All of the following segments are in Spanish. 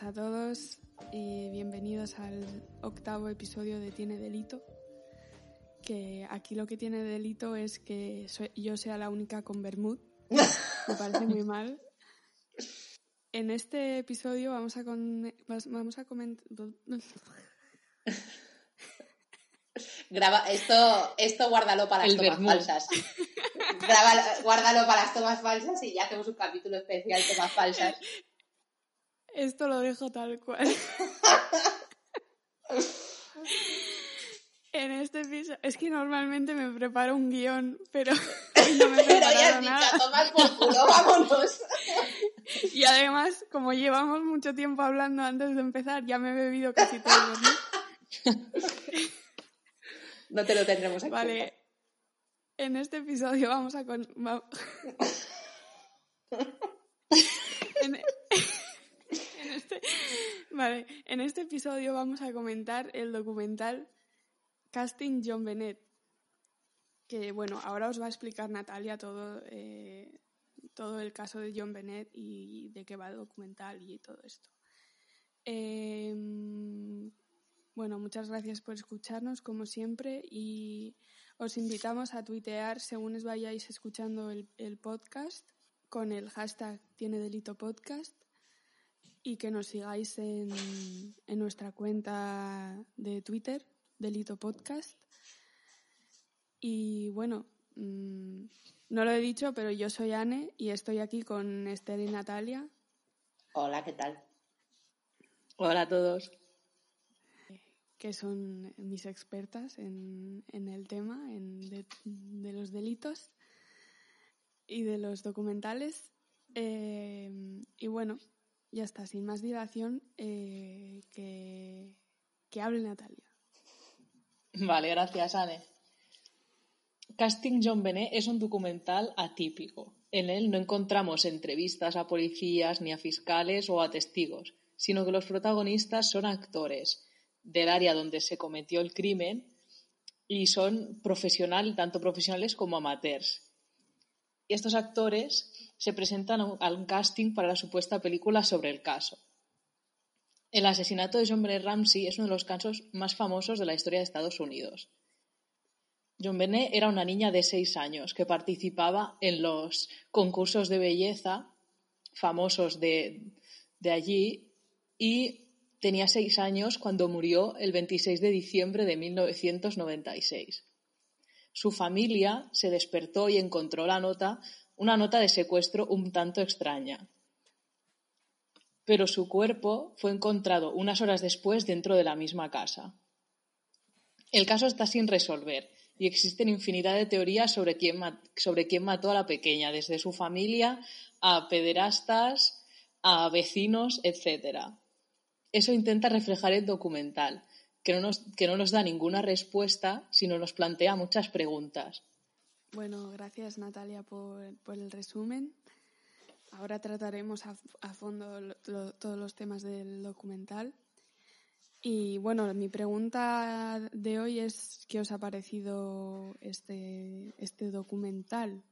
Buenas a todos y bienvenidos al octavo episodio de Tiene Delito. Que aquí lo que tiene delito es que yo sea la única con Bermud. Me parece muy mal. En este episodio vamos a, vamos a comentar. Graba, esto, esto guárdalo para las tomas falsas. guárdalo para las tomas falsas y ya hacemos un capítulo especial tomas falsas. Esto lo dejo tal cual. en este episodio. Es que normalmente me preparo un guion, pero no me Pero ya has dicho, tomar por culo, vámonos. y además, como llevamos mucho tiempo hablando antes de empezar, ya me he bebido casi todo ¿no? no te lo tendremos aquí. Vale. En este episodio vamos a con... Este, vale, en este episodio vamos a comentar el documental Casting John Bennett. Que bueno, ahora os va a explicar Natalia todo, eh, todo el caso de John Bennett y de qué va el documental y todo esto. Em, bueno, muchas gracias por escucharnos como siempre y os invitamos a tuitear según os vayáis escuchando el, el podcast con el hashtag Tiene Delito Podcast y que nos sigáis en, en nuestra cuenta de Twitter, Delito Podcast. Y bueno, mm, no lo he dicho, pero yo soy Anne y estoy aquí con Esther y Natalia. Hola, ¿qué tal? Hola a todos. Que son mis expertas en, en el tema en de, de, los delitos y de los documentales. Eh, y bueno, ya está, sin más dilación, eh, que, que hable Natalia. Vale, gracias, Anne. Casting John Benet es un documental atípico. En él no encontramos entrevistas a policías, ni a fiscales o a testigos, sino que los protagonistas son actores del área donde se cometió el crimen y son profesionales, tanto profesionales como amateurs. Y estos actores se presentan a un casting para la supuesta película sobre el caso. El asesinato de John Benet Ramsey es uno de los casos más famosos de la historia de Estados Unidos. John Benet era una niña de seis años que participaba en los concursos de belleza famosos de, de allí y tenía seis años cuando murió el 26 de diciembre de 1996. Su familia se despertó y encontró la nota, una nota de secuestro un tanto extraña. Pero su cuerpo fue encontrado unas horas después dentro de la misma casa. El caso está sin resolver y existen infinidad de teorías sobre quién, sobre quién mató a la pequeña, desde su familia a pederastas, a vecinos, etc. Eso intenta reflejar el documental, que no, nos, que no nos da ninguna respuesta, sino nos plantea muchas preguntas. Bueno, gracias Natalia por, por el resumen. Ahora trataremos a, fondo todos los temas del documental. Y bueno, mi pregunta de hoy es ¿qué os ha parecido este, este documental?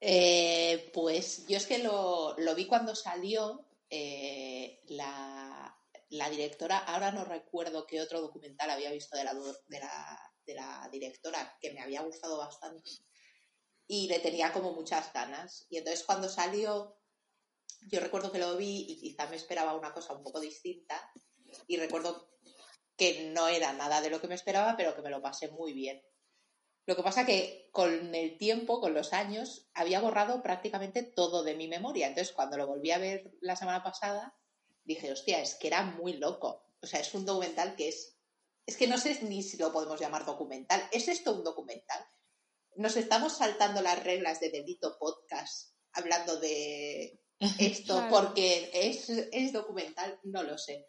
Eh, pues yo es que lo, lo vi cuando salió eh, la, la directora, ahora no recuerdo qué otro documental había visto de la, de la, de la directora que me había gustado bastante y le tenía como muchas ganas. Y entonces cuando salió, yo recuerdo que lo vi y quizá me esperaba una cosa un poco distinta y recuerdo que no era nada de lo que me esperaba, pero que me lo pasé muy bien. Lo que pasa que con el tiempo, con los años, había borrado prácticamente todo de mi memoria. Entonces, cuando lo volví a ver la semana pasada, dije, hostia, es que era muy loco. O sea, es un documental que es... Es que no sé ni si lo podemos llamar documental. ¿Es esto un documental? Nos estamos saltando las reglas de Delito Podcast hablando de esto claro. porque es, es, documental, no lo sé.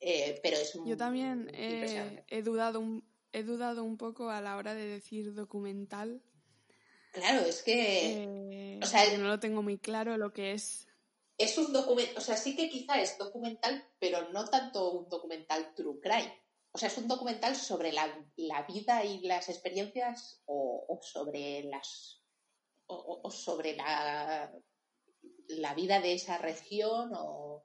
Eh, pero es Yo también he, he, dudado un, he dudado un poco a la hora de decir documental. Claro, es que... Eh, o sea, no lo tengo muy claro lo que es es un documental, o sea, sí que quizá es documental, pero no tanto un documental true crime. O sea, es un documental sobre la, la vida y las experiencias o, sobre las. O, sobre la. la vida de esa región o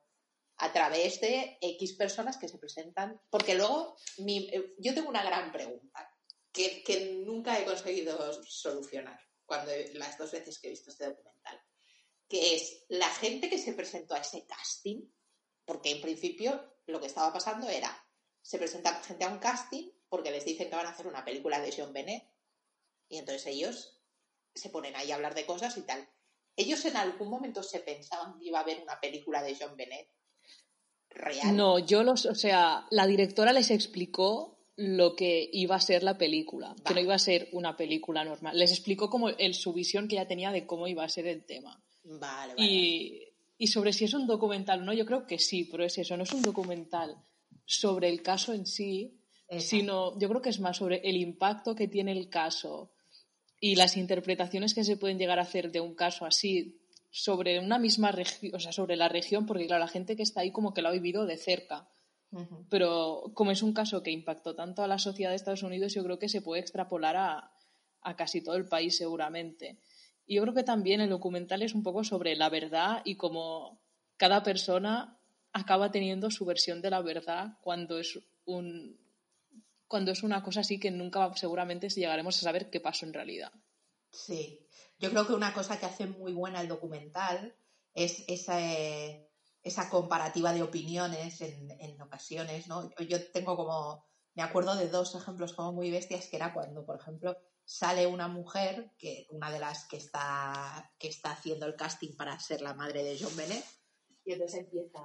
a través de X personas que se presentan. Porque luego eh, yo tengo una gran pregunta que, que, nunca he conseguido solucionar cuando las dos veces que he visto este documental, que es la gente que se presentó a ese casting, porque en principio lo que estaba pasando era, se presenta gente a un casting porque les dicen que van a hacer una película de John Bennett y entonces ellos se ponen ahí a hablar de cosas y tal. ¿Ellos en algún momento se pensaban que iba a haber una película de John Bennett real? No, yo los, o sea, la directora les explicó lo que iba a ser la película, que no iba a ser una película normal. Les explicó como el, su visión que ella tenía de cómo iba a ser el tema. Vale, vale. Y, y sobre si es un documental o no, yo creo que sí, pero es eso, no es un documental sobre el caso en sí, sino yo creo que es más sobre el impacto que tiene el caso y las interpretaciones que se pueden llegar a hacer de un caso así sobre una misma región, o sea, sobre la región, porque claro, la gente que está ahí como que lo ha vivido de cerca. Pero como es un caso que impactó tanto a la sociedad de Estados Unidos, yo creo que se puede extrapolar a, a casi todo el país seguramente. Y yo creo que también el documental es un poco sobre la verdad y cómo cada persona acaba teniendo su versión de la verdad cuando es un cuando es una cosa así que nunca seguramente llegaremos a saber qué pasó en realidad. Sí, yo creo que una cosa que hace muy buena el documental es esa, esa comparativa de opiniones en, en, ocasiones, ¿no? Yo tengo como, me acuerdo de dos ejemplos como muy bestias, que era cuando, por ejemplo, sale una mujer, que una de las que está, que está haciendo el casting para ser la madre de John Bennett, y entonces empieza,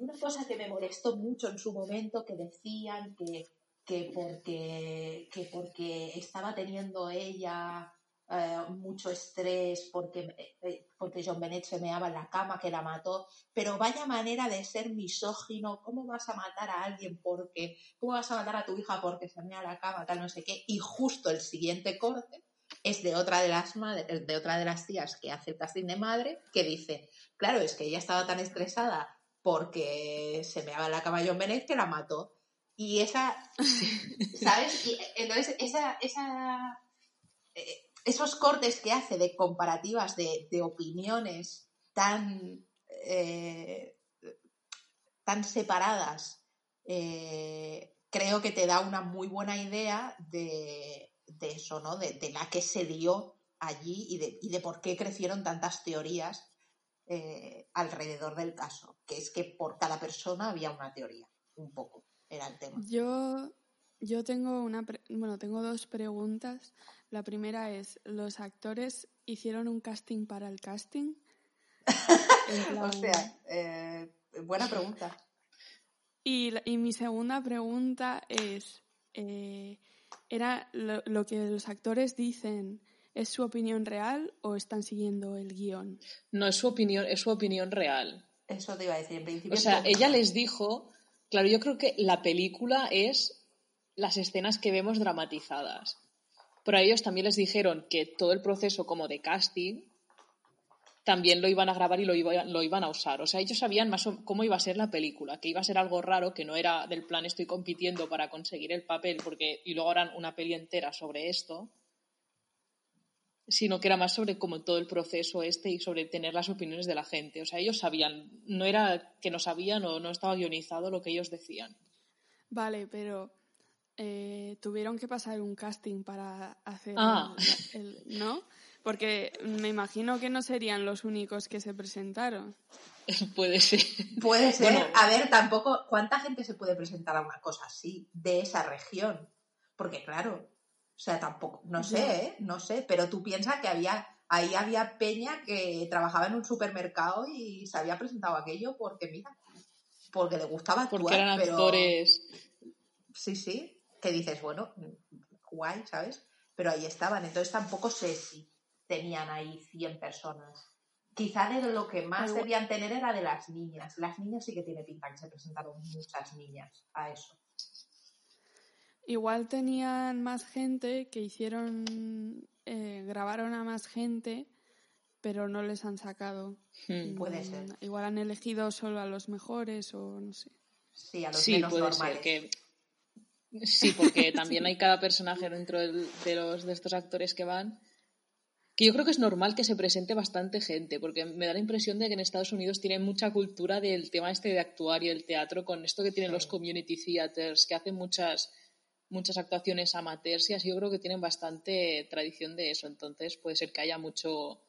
una cosa que me molestó mucho en su momento, que decían que, que, porque, que porque estaba teniendo ella eh, mucho estrés porque, eh, porque John Bennett se meaba en la cama, que la mató, pero vaya manera de ser misógino, ¿cómo vas a matar a alguien porque, cómo vas a matar a tu hija porque se mea en la cama, tal, no sé qué, y justo el siguiente corte es de otra de las madres, de otra de las tías que hace el casting de madre, que dice, claro, es que ella estaba tan estresada porque se meaba en la John Bennett que la mató. Y esa, ¿sabes? Y entonces, esa, esa, eh, esos cortes que hace de comparativas de, opiniones tan, eh, tan separadas, eh, creo que te da una muy buena idea de, eso, ¿no? De, la que se dio allí y de, y de por qué crecieron tantas teorías eh, alrededor del caso, que es que por cada persona había una teoría, un poco, era el tema. Yo, yo tengo una, bueno, tengo dos preguntas. La primera es, ¿los actores hicieron un casting para el casting? O sea, eh, buena pregunta. Y, mi segunda pregunta es, eh, ¿era lo, que los actores dicen es su opinión real o están siguiendo el guion? No, es su opinión, es su opinión real. Eso te iba a decir en principio. O sea, ella les dijo, claro, yo creo que la película es las escenas que vemos dramatizadas. Pero a ellos también les dijeron que todo el proceso como de casting también lo iban a grabar y lo, lo iban a usar. O sea, ellos sabían más cómo iba a ser la película, que iba a ser algo raro, que no era del plan estoy compitiendo para conseguir el papel porque y luego harán una peli entera sobre esto, sino que era más sobre como todo el proceso este y sobre tener las opiniones de la gente. O sea, ellos sabían, no era que no sabían o no estaba guionizado lo que ellos decían. Vale, pero eh, tuvieron que pasar un casting para hacer ah. el, ¿no? Porque me imagino que no serían los únicos que se presentaron. Puede ser. Puede ser. A ver, tampoco, ¿cuánta gente se puede presentar a una cosa así, de esa región? Porque claro, o sea, tampoco, no sé, ¿eh? no sé, pero tú piensas que había, ahí había Peña que trabajaba en un supermercado y se había presentado aquello porque, mira, porque le gustaba actuar, Porque eran actores. Sí, sí, que dices, bueno, guay, ¿sabes? Pero ahí estaban, entonces tampoco sé si tenían ahí 100 personas. Quizá de lo que más debían tener era de las niñas. Las niñas sí que tiene pinta que se presentaron muchas niñas a eso. Igual tenían más gente que hicieron, eh, grabaron a más gente, pero no les han sacado. Hmm. Puede ser. Igual han elegido solo a los mejores o no sé. Sí, a los menos normales. que Sí, porque también hay cada personaje dentro de, los, de estos actores que van que yo creo que es normal que se presente bastante gente, porque me da la impresión de que en Estados Unidos tienen mucha cultura del tema este de actuar y el teatro, con esto que tienen los community theaters, que hacen muchas, muchas actuaciones amateurs y así yo creo que tienen bastante tradición de eso, entonces puede ser que haya mucho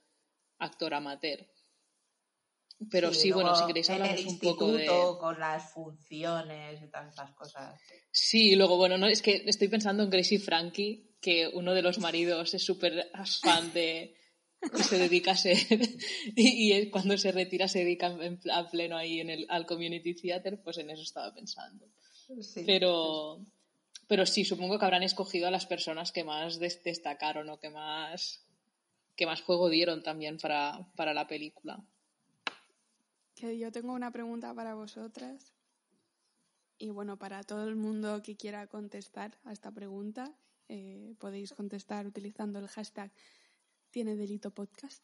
actor amateur. Pero sí, bueno, si queréis hablar un poco de... con las funciones y todas esas cosas. Sí, luego, bueno, no es que estoy pensando en Gracie Frankie, que uno de los maridos es súper fan de se dedica a ser y, cuando se retira se dedica a pleno ahí en el, al community theater, pues en eso estaba pensando. Pero, pero sí, supongo que habrán escogido a las personas que más destacaron o que más, que más juego dieron también para, para la película. Que yo tengo una pregunta para vosotras y bueno, para todo el mundo que quiera contestar a esta pregunta, eh, podéis contestar utilizando el hashtag tiene delito podcast.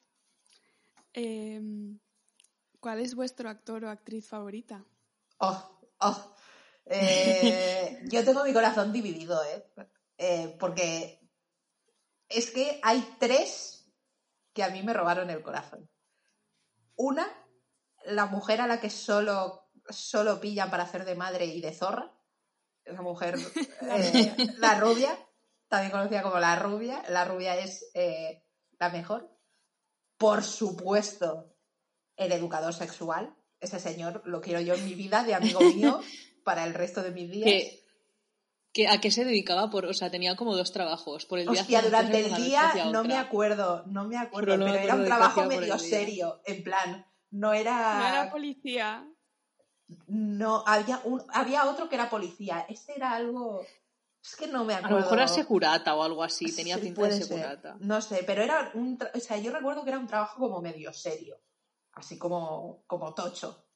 Em, ¿Cuál es vuestro actor o actriz favorita? Oh, oh. Eh, yo tengo mi corazón dividido, ¿eh? ¿eh? Porque es que hay tres que a mí me robaron el corazón. Una, la mujer a la que solo, solo pillan para hacer de madre y de zorra. Esa mujer, la rubia también conocida como la rubia. La rubia es eh, la mejor. Por supuesto, el educador sexual. Ese señor lo quiero yo en mi vida de amigo mío para el resto de mis días. ¿A qué se dedicaba? Por, o sea, tenía como dos trabajos. Por el día durante el día no me acuerdo, no me acuerdo, pero, era un trabajo medio serio, en plan, no era... No era policía. No, había, un, había otro que era policía. Este era algo... Es que no me acuerdo. A lo mejor era segurata o algo así, tenía pinta de segurata. No sé, pero era un. O sea, yo recuerdo que era un trabajo como medio serio, así como, como tocho.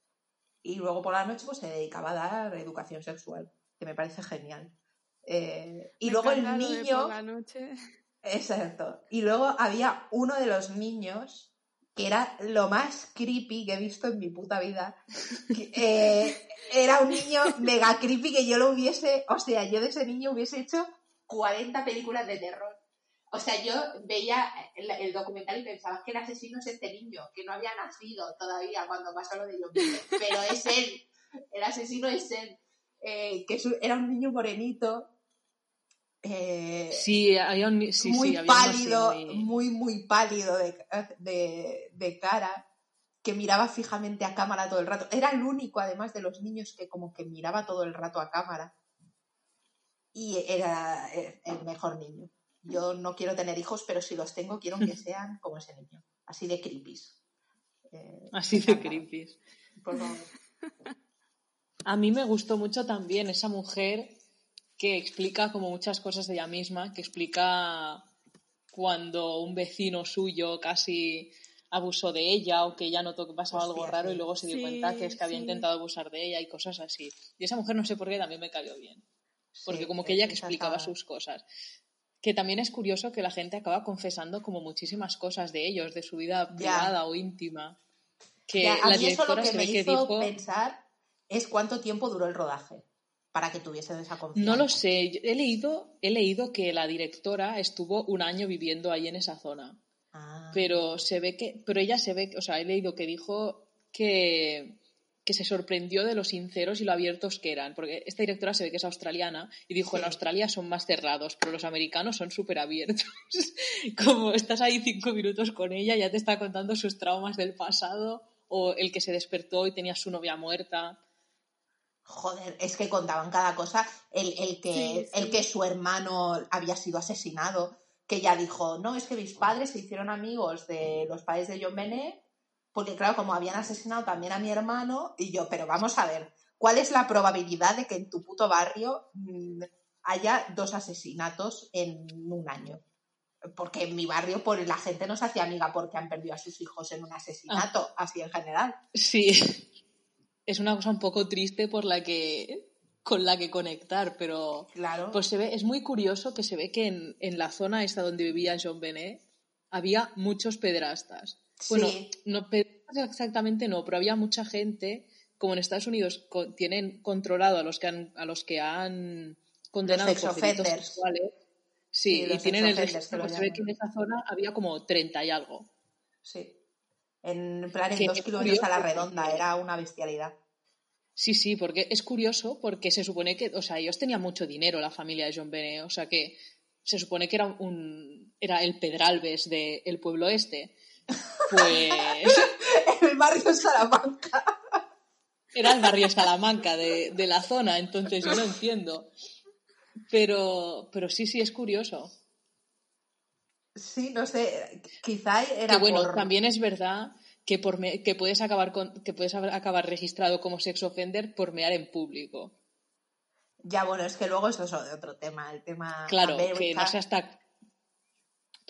Y luego por la noche pues se dedicaba a dar educación sexual, que me parece genial. Eh, y luego el niño. la noche. Exacto. Y luego había uno de los niños que era lo más creepy que he visto en mi puta vida. Eh, era un niño mega creepy que yo lo hubiese, o sea, yo de ese niño hubiese hecho 40 películas de terror. O sea, yo veía el, documental y pensaba que el asesino es este niño, que no había nacido todavía cuando pasó lo de John pero es él, el asesino es él, eh, que era un niño morenito, eh, sí, muy pálido, muy... muy, pálido de, cara, que miraba fijamente a cámara todo el rato. Era el único, además de los niños, que como que miraba todo el rato a cámara. Y era el mejor niño. Yo no quiero tener hijos, pero si los tengo, quiero que sean como ese niño. Así de creepy. Eh, así de creepy. A mí me gustó mucho también esa mujer que explica como muchas cosas de ella misma, que explica cuando un vecino suyo casi abusó de ella o que ella notó que pasaba algo raro y luego se dio cuenta que es que había intentado abusar de ella y cosas así. Y esa mujer no sé por qué también me cayó bien. Porque como que ella que explicaba sus cosas. Que también es curioso que la gente acaba confesando como muchísimas cosas de ellos, de su vida privada o íntima. Que la directora se ve que dijo... pensar es cuánto tiempo duró el rodaje para que tuviese esa confianza. No lo sé. He leído, he leído que la directora estuvo un año viviendo ahí en esa zona. Ah. Pero se ve que, pero ella se ve, o sea, he leído que dijo que, que se sorprendió de lo sinceros y lo abiertos que eran, porque esta directora se ve que es australiana y dijo en Australia son más cerrados, pero los americanos son súper abiertos. Como estás ahí cinco minutos con ella, ya te está contando sus traumas del pasado o el que se despertó y tenía su novia muerta. Joder, es que contaban cada cosa, el, que, el que su hermano había sido asesinado, que ella dijo, no, es que mis padres se hicieron amigos de los padres de John Benet, porque claro, como habían asesinado también a mi hermano, y yo, pero vamos a ver, ¿cuál es la probabilidad de que en tu puto barrio mm, haya dos asesinatos en un año? Porque en mi barrio por la gente no se hacía amiga porque han perdido a sus hijos en un asesinato, ah. así en general. Sí, es una cosa un poco triste por la que con la que conectar, pero claro. pues se ve, es muy curioso que se ve que en, la zona esta donde vivía John Benet había muchos pedrastas. Bueno, no exactamente no, pero había mucha gente, como en Estados Unidos tienen controlado a los que han, a los que han condenado por delitos sexuales, Sí, Sí, y tienen el registro, pues se ve que en esa zona había como 30 y algo. Sí. En plan, en Que dos kilómetros a la redonda, era una bestialidad. Sí, sí, porque es curioso porque se supone que, o sea, ellos tenían mucho dinero, la familia de John Benet, o sea que se supone que era un era el Pedralbes del pueblo este. Pues el barrio Salamanca. era el barrio Salamanca de, de la zona, entonces yo no entiendo. Pero, pero sí, sí, es curioso. Sí, no sé, quizá era Que bueno, por... también es verdad que, por me- que puedes acabar con, que puedes acabar registrado como sex offender por mear en público. Ya, bueno, es que luego eso es otro tema, el tema Claro, que no sé hasta.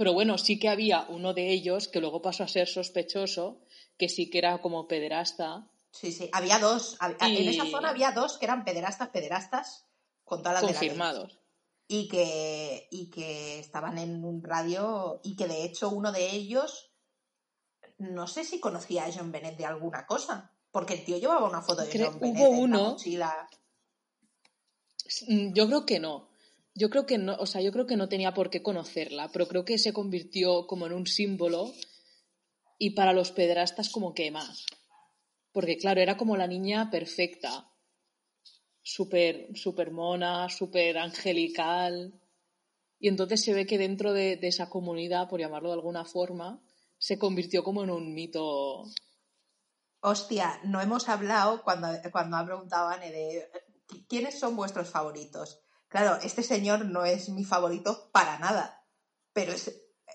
Pero bueno, sí que había uno de ellos que luego pasó a ser sospechoso, que sí que era como pederasta, Sí, sí, había dos. En esa zona había dos que eran pederastas, pederastas, con todas las de la confirmados. y que, y que estaban en un radio y que de hecho uno de ellos no sé si conocía a John Bennett de alguna cosa porque el tío llevaba una foto de John Bennett hubo en la uno- mochila Mm, Yo creo que no. Yo creo que no, o sea, yo creo que no tenía por qué conocerla, pero creo que se convirtió como en un símbolo y para los pederastas como que más. Porque claro, era como la niña perfecta. Súper, súper mona, súper angelical. Y entonces se ve que dentro de, esa comunidad, por llamarlo de alguna forma, se convirtió como en un mito. hostia no hemos hablado cuando, cuando Anne de quiénes son vuestros favoritos claro este señor no es mi favorito para nada pero es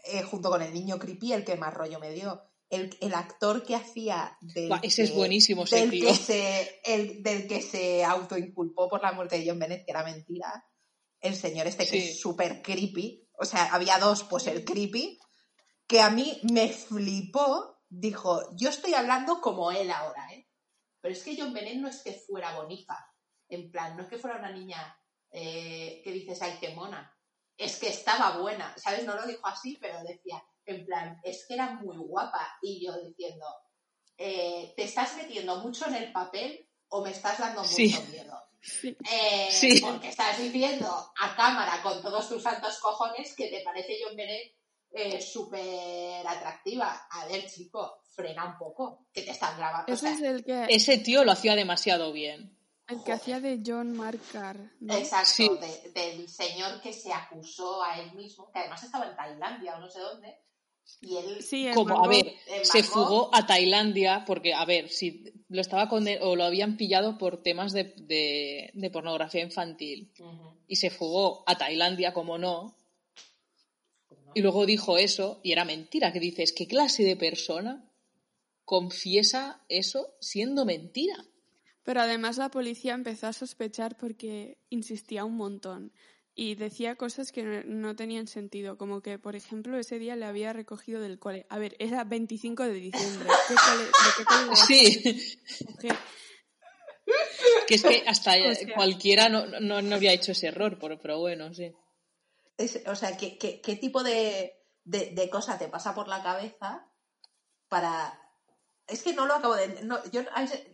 eh, junto con el niño creepy el que más rollo me dio el, el actor que hacía del ese es que- buenísimo, ese del tío. que se el, del que se autoinculpó por la muerte de John Bennett que era mentira el señor este que Sí. es súper creepy o sea había dos pues el creepy que a mí me flipó dijo yo estoy hablando como él ahora ¿eh? pero es que John Bennett no es que fuera bonita en plan no es que fuera una niña eh, que dices ay qué mona es que estaba buena sabes no lo dijo así pero decía en plan es que era muy guapa y yo diciendo eh, te estás metiendo mucho en el papel o me estás dando mucho Sí. miedo Sí. Eh, Sí. Porque estás diciendo a cámara con todos tus santos cojones que te parece John Bennett eh, súper atractiva. A ver, chico, frena un poco, que te están grabando. O Ese sea, es el que, Ese tío lo hacía demasiado bien. El que hacía de John Marcar. ¿no? Exacto, Sí. de- del señor que se acusó a él mismo, que además estaba en Tailandia o no sé dónde, y él Sí, Como, a ver, se fugó a Tailandia porque, a ver, si lo estaba conden- o lo habían pillado por temas de, de- de pornografía infantil y se fugó a Tailandia, como no, y luego dijo eso y era mentira, que dices, ¿qué clase de persona confiesa eso siendo mentira? Pero además la policía empezó a sospechar porque insistía un montón y decía cosas que no, tenían sentido, como que, por ejemplo, ese día le había recogido del cole. A ver, era 25 de diciembre. ¿Qué cole- ¿De qué cole le Sí, que es que hasta O sea- cualquiera no, no, no habría hecho ese error, pero, pero bueno, sí. Es- o sea, ¿qué, qué, qué tipo de, de, de cosa te pasa por la cabeza para... Es que no lo acabo de... No, yo,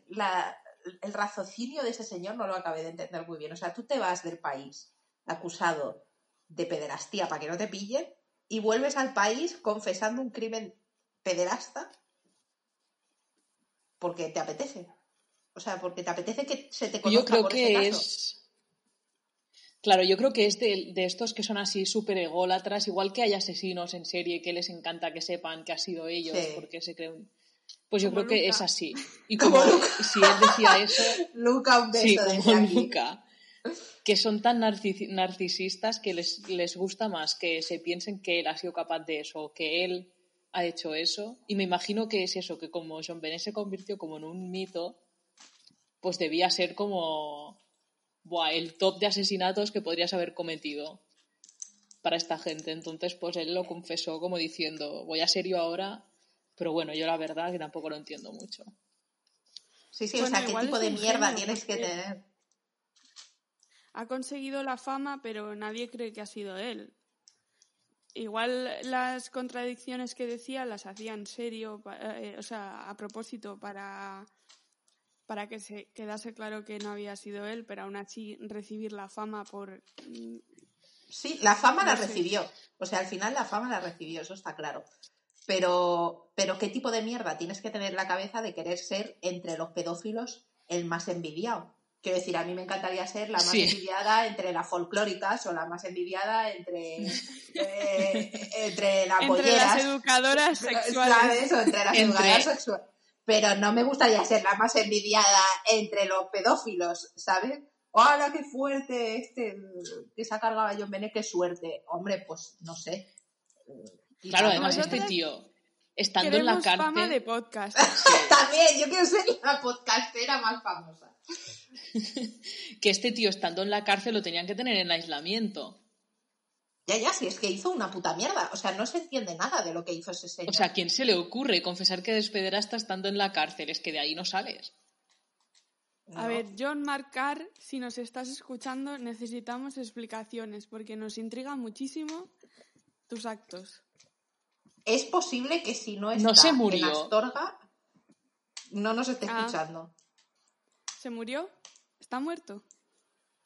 la- el raciocinio de ese señor no lo acabé de entender muy bien. O sea, tú te vas del país acusado de pederastía para que no te pillen y vuelves al país confesando un crimen pederasta porque te apetece. O sea, porque te apetece que se te conozca Yo creo por ese que caso. es. Claro, yo creo que es de, de estos que son así súper ególatras, igual que hay asesinos en serie que les encanta que sepan que ha sido ellos Sí. porque se creen. Pues yo Como creo que es así. Y Como si él decía eso, Luca, un beso sí, desde como aquí. Que son tan narcis- narcisistas que les, les gusta más que se piensen que él ha sido capaz de eso, que él ha hecho eso. Y me imagino que es eso, que como John Benet se convirtió como en un mito, pues debía ser como buah, el top de asesinatos que podrías haber cometido para esta gente. Entonces, pues él lo confesó como diciendo, voy a ser yo ahora, pero bueno, yo la verdad que tampoco lo entiendo mucho. Sí, sí, Bueno, o sea, ¿qué tipo es de mierda tienes que tener? Ha conseguido la fama, pero nadie cree que ha sido él. Igual las contradicciones que decía las hacía en serio, eh, o sea, a propósito para, para que se quedase claro que no había sido él, pero aún así recibir la fama por mm, Sí, la fama la recibió. O sea, al final la fama la recibió, eso está claro. Pero, pero ¿qué tipo de mierda tienes que tener en la cabeza de querer ser entre los pedófilos el más envidiado? Quiero decir, a mí me encantaría ser la más envidiada entre las folclóricas o la más envidiada entre, eh, entre las Entre las educadoras sexuales. O entre las educadoras sexuales. Pero no me gustaría ser la más envidiada entre los pedófilos, ¿sabes? ¡Hola, qué fuerte! Este que se ha cargado a John Bennett, qué suerte. Hombre, pues no sé. Claro, además este tío, estando en la cárcel... fama de podcast. También, yo quiero ser la podcastera más famosa. que este tío, estando en la cárcel, lo tenían que tener en aislamiento. Ya, ya, si es que hizo una puta mierda. O sea, no se entiende nada de lo que hizo ese señor. O sea, ¿a quién se le ocurre confesar que despederá hasta estando en la cárcel? Es que de ahí no sales. A ver, John Marcar, si nos estás escuchando, necesitamos explicaciones porque nos intriga muchísimo tus actos. Es posible que si no está no se murió. en Astorga, no nos esté ah. escuchando. ¿Se murió? ¿Está muerto?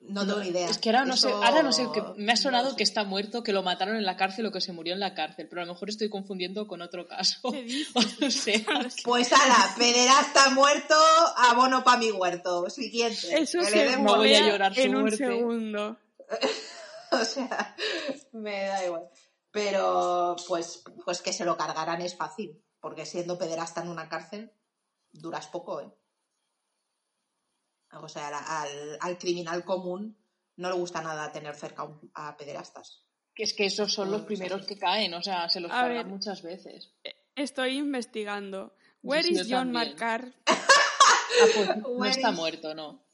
No tengo ni idea. Es que ahora no sé, ahora no sé, que me ha sonado que está muerto, que lo mataron en la cárcel o que se murió en la cárcel, pero a lo mejor estoy confundiendo con otro caso. no sé. Pues ala, está muerto, abono para mi huerto. Siguiente. Eso se no voy a llorar en un segundo. o sea, me da igual. Pero pues, pues que se lo cargarán es fácil, porque siendo pederasta en una cárcel, duras poco, ¿eh? O sea, al, criminal común no le gusta nada tener cerca a pederastas. Que es que esos son los primeros que caen, o sea, se los cargan muchas veces. Eh, estoy investigando. Where is John Marcar? Ah, pues no está muerto, no.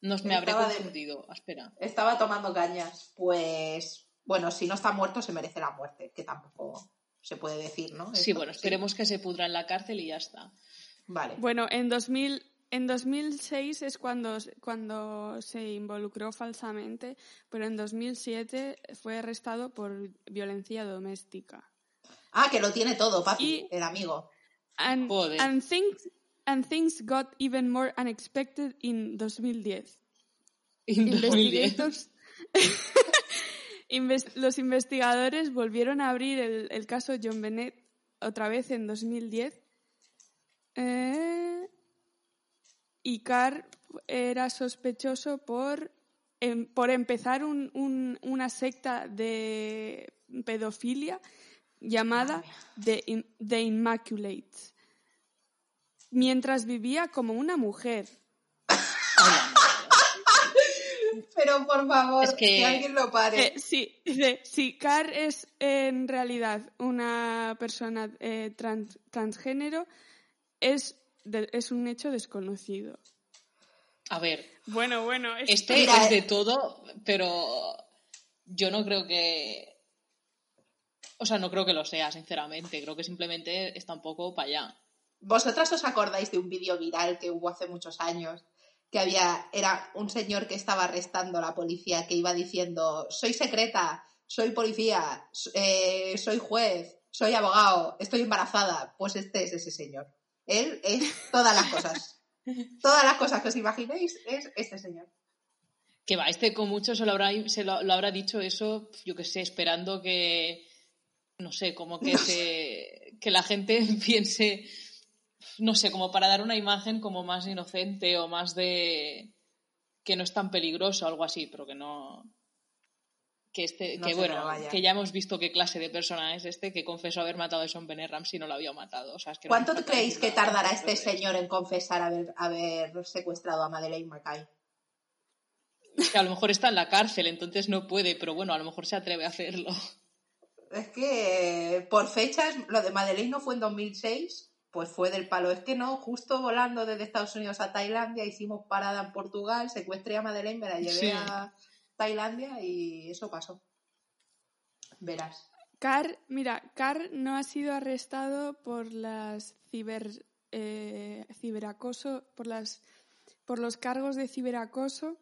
Nos me habré confundido. Ah, espera. Estaba tomando cañas. Pues, bueno, si no está muerto, se merece la muerte, que tampoco se puede decir, ¿no? sí, bueno, esperemos que se pudra en la cárcel y ya está. Vale. Bueno, en 2000 en 2006 es cuando, cuando se involucró falsamente, pero en 2007 fue arrestado por violencia doméstica. Ah, que lo tiene todo, papi, el amigo. And, things, and things got even more unexpected in 2010. los investigadores volvieron a abrir el, el, caso John Bennett otra vez en 2010. Eh, y Carr era sospechoso por, em, por empezar una secta de pedofilia llamada The, The Immaculate, mientras vivía como una mujer. Pero por favor, que, alguien lo pare. Eh, sí, si Carr es en realidad una persona eh, transgénero, es es un hecho desconocido. A ver. Bueno, bueno. Este es de todo, pero yo no creo que. O sea, no creo que lo sea, sinceramente. Creo que simplemente está un poco para allá. ¿Vosotras os acordáis de un vídeo viral que hubo hace muchos años? Que había. Era un señor que estaba arrestando a la policía que iba diciendo: Soy secreta, soy policía, eh, soy juez, soy abogado, estoy embarazada. Pues este es ese señor. Él es todas las cosas. todas las cosas que os imaginéis es este señor. Que va, este con mucho se lo habrá, se lo, habrá dicho eso, yo que sé, esperando que, no sé, como que, se, que la gente piense, no sé, como para dar una imagen como más inocente o más de que no es tan peligroso o algo así, pero que no, que este, que bueno, que ya hemos visto qué clase de persona es este que confesó haber matado a Sean Benerram si no lo había matado. O sea, que ¿Cuánto creéis que tardará este señor en confesar haber, haber secuestrado a Madeleine McKay? Que a lo mejor está en la cárcel, entonces no puede, pero bueno, a lo mejor se atreve a hacerlo. Es que por fechas, lo de Madeleine no fue en 2006, pues fue del palo. Es que no, justo volando desde Estados Unidos a Tailandia, hicimos parada en Portugal, secuestré a Madeleine, me la llevé a Tailandia y eso pasó. Verás. Carr, mira, Carr no ha sido arrestado por las ciber, eh, ciberacoso, por las por los cargos de ciberacoso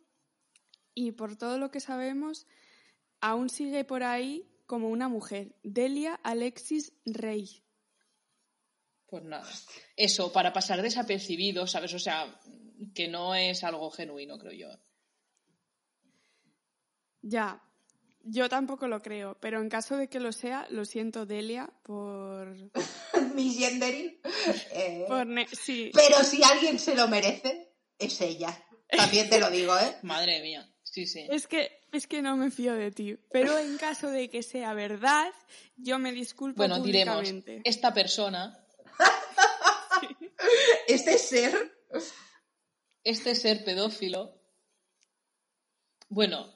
y por todo lo que sabemos, aún sigue por ahí como una mujer, Delia Alexis Rey. Pues nada. Eso, para pasar desapercibido, ¿sabes? O sea, que no es algo genuino, creo yo. Ya. Yo tampoco lo creo, pero en caso de que lo sea, lo siento, Delia, por. Misgendering. Eh, por ne- sí. Pero si alguien se lo merece, es ella. También te lo digo, ¿eh? Madre mía. Sí, sí. Es que, es que no me fío de ti. Pero en caso de que sea verdad, yo me disculpo Bueno, diremos, públicamente. esta persona, Este ser. este ser pedófilo, bueno,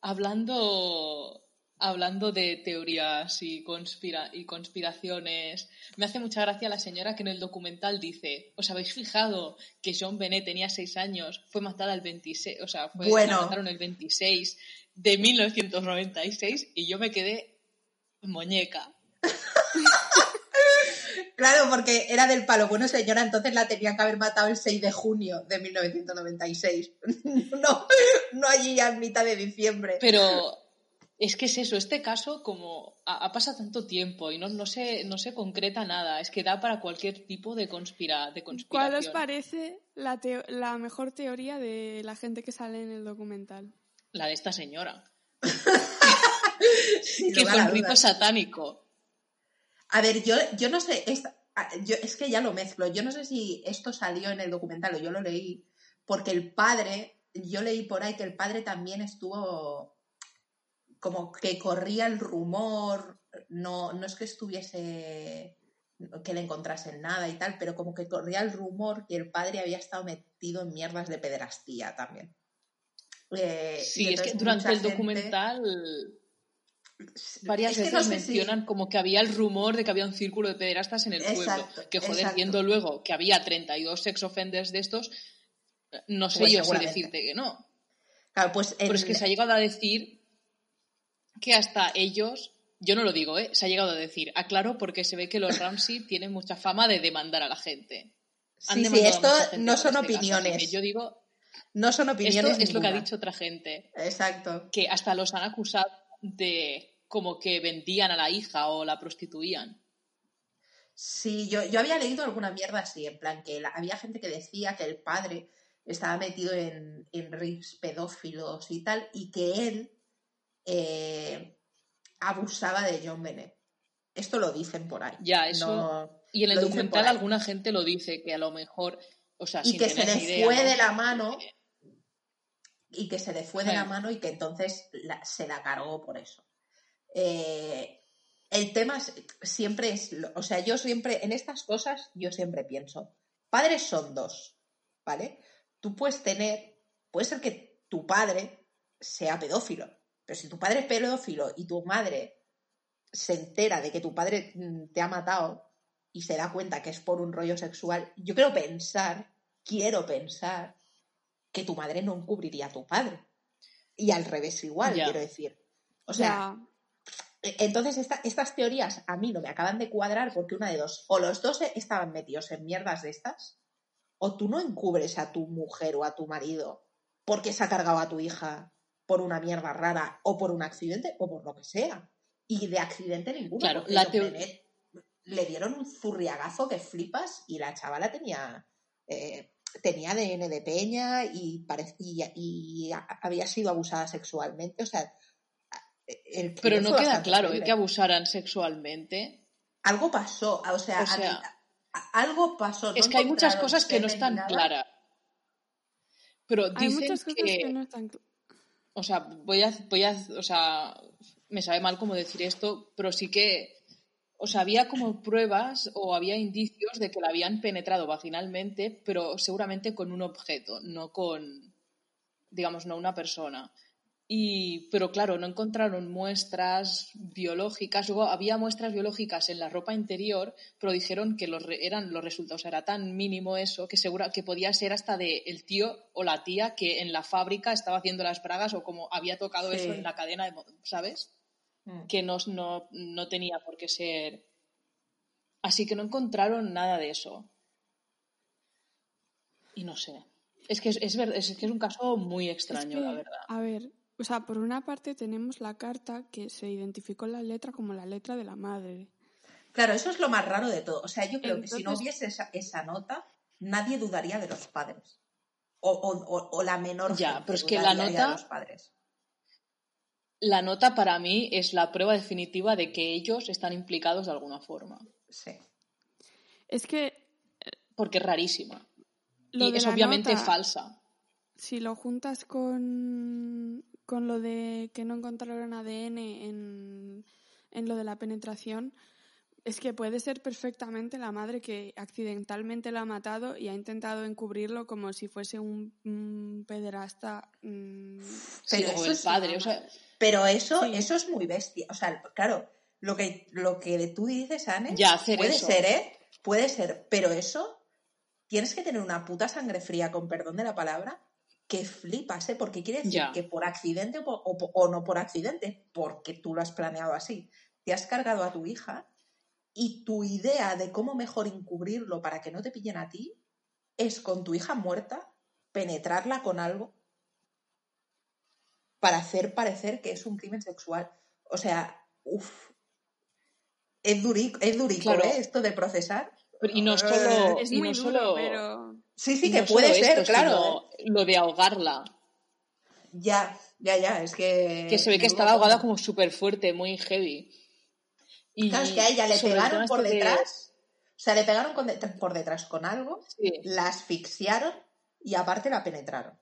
hablando, hablando de teorías y, conspira- y conspiraciones, me hace mucha gracia la señora que en el documental dice, ¿os habéis fijado que John Benet tenía seis años, fue matada el 26, o sea, fue, Bueno. la mataron el 26 de 1996 y yo me quedé muñeca. Claro, porque era del palo. Bueno, señora, entonces la tenían que haber matado el 6 de junio de 1996. No, no allí ya en mitad de diciembre. Pero es que es eso, este caso como ha, ha pasado tanto tiempo y no, no, se, no se concreta nada, es que da para cualquier tipo de, conspira, de conspiración. ¿Cuál os parece la, teo- la mejor teoría de la gente que sale en el documental? La de esta señora, que fue a un rito satánico. A ver, yo, yo no sé, es, yo, es que ya lo mezclo. Yo no sé si esto salió en el documental o yo lo leí, porque el padre, yo leí por ahí que el padre también estuvo como que corría el rumor, no, no es que estuviese que le encontrasen nada y tal, pero como que corría el rumor que el padre había estado metido en mierdas de pederastía también. Eh, Sí, es que durante el gente- documental varias Es que veces no sé si- mencionan como que había el rumor de que había un círculo de pederastas en el pueblo. Que joder, exacto. viendo luego que había 32 sex offenders de estos, no sé Pues yo si decirte que no. Claro, pues Pero es que se ha llegado a decir que hasta ellos, yo no lo digo, ¿eh? se ha llegado a decir, aclaro porque se ve que los Ramsey tienen mucha fama de demandar a la gente. Han Sí, sí, esto no son este opiniones. yo digo, no son esto opiniones. es lo que ha dicho otra gente, Exacto. que hasta los han acusado de como que vendían a la hija o la prostituían. Sí, yo, yo había leído alguna mierda así, en plan que la- había gente que decía que el padre estaba metido en, en pedófilos y tal, y que él eh, abusaba de John Bennett. Esto lo dicen por ahí. Ya, eso- No- Y en el documental alguna gente lo dice, que a lo mejor, o sea, y sin que se tener le ni idea, fue ¿no? de la mano y que se le fue de la mano y que entonces la- se la cargó por eso. Eh, el tema es- siempre es, o sea, yo siempre, en estas cosas, yo siempre pienso, padres son dos, ¿vale? Tú puedes tener, puede ser que tu padre sea pedófilo, pero si tu padre es pedófilo y tu madre se entera de que tu padre mm, te ha matado y se da cuenta que es por un rollo sexual, yo quiero pensar, quiero pensar que tu madre no encubriría a tu padre. Y al revés igual, Ya. quiero decir. O sea, Ya. e- entonces esta- estas teorías a mí no me acaban de cuadrar porque una de dos, o los dos estaban metidos en mierdas de estas, o tú no encubres a tu mujer o a tu marido porque se ha cargado a tu hija por una mierda rara o por un accidente o por lo que sea. Y de accidente ninguno. Claro, porque la John teo- Bennett le dieron un zurriagazo que flipas y la chavala tenía eh, tenía ADN de peña y, parecía, y había sido abusada sexualmente. O sea, el Pero no queda claro ¿eh? horrible. que abusaran sexualmente. Algo pasó, o sea, O sea, a mí- a- algo pasó. no es que hay muchas cosas que no están nada. claras. Pero Hay dicen muchas cosas que, que no están cl- o sea, voy a, voy a, o sea, me sabe mal como decir esto, pero sí que, o sea, había como pruebas o había indicios de que la habían penetrado vaginalmente, pero seguramente con un objeto, no con, digamos, no una persona. Y, pero claro, no encontraron muestras biológicas. Luego había muestras biológicas en la ropa interior, pero dijeron que los re- eran los resultados. Era tan mínimo eso que segura que podía ser hasta de el tío o la tía que en la fábrica estaba haciendo las bragas o como había tocado Sí. eso en la cadena, de, ¿sabes? Mm. Que no, no, no tenía por qué ser. Así que no encontraron nada de eso. Y no sé. Es que es, es, ver- es que es un caso muy Es extraño, que, la verdad. A ver, o sea, por una parte tenemos la carta que se identificó la letra como la letra de la madre. Claro, eso es lo más raro de todo. O sea, yo creo que si no hubiese esa, esa nota, nadie dudaría de los padres. O, o- o- o la menor Ya, pero es que la ya de nota- los padres. La nota para mí es la prueba definitiva de que ellos están implicados de alguna forma. Sí. Es que Porque es rarísima. Lo y es obviamente nota- falsa. si lo juntas con, con lo de que no encontraron ADN en, en lo de la penetración, es que puede ser perfectamente la madre que accidentalmente la ha matado y ha intentado encubrirlo como si fuese un, un pederasta. mm, Sí, Pero o el padre. O sea, Pero eso, Sí. eso es muy bestia. O sea, claro, lo que, lo que tú dices, Anne, Ya, puede eso. ser, ¿eh? Puede ser, pero eso tienes que tener una puta sangre fría, con perdón de la palabra, que flipas, ¿eh? Porque quiere decir Ya. que por accidente o no por accidente, porque tú lo has planeado así, te has cargado a tu hija y tu idea de cómo mejor encubrirlo para que no te pillen a ti es con tu hija muerta penetrarla con algo para hacer parecer que es un crimen sexual. O sea, uff. Es durico, es durico Claro. ¿eh? Esto de procesar. y no solo. es y muy no duro, solo- pero Sí, sí, que no puede ser, esto, claro. lo de ahogarla. Ya, ya, ya, es que... Que se ve que estaba ahogada como súper fuerte, muy heavy. Y Claro, es que a ella le pegaron por de- detrás, o sea, le pegaron con de- por detrás con algo, Sí. la asfixiaron y aparte la penetraron.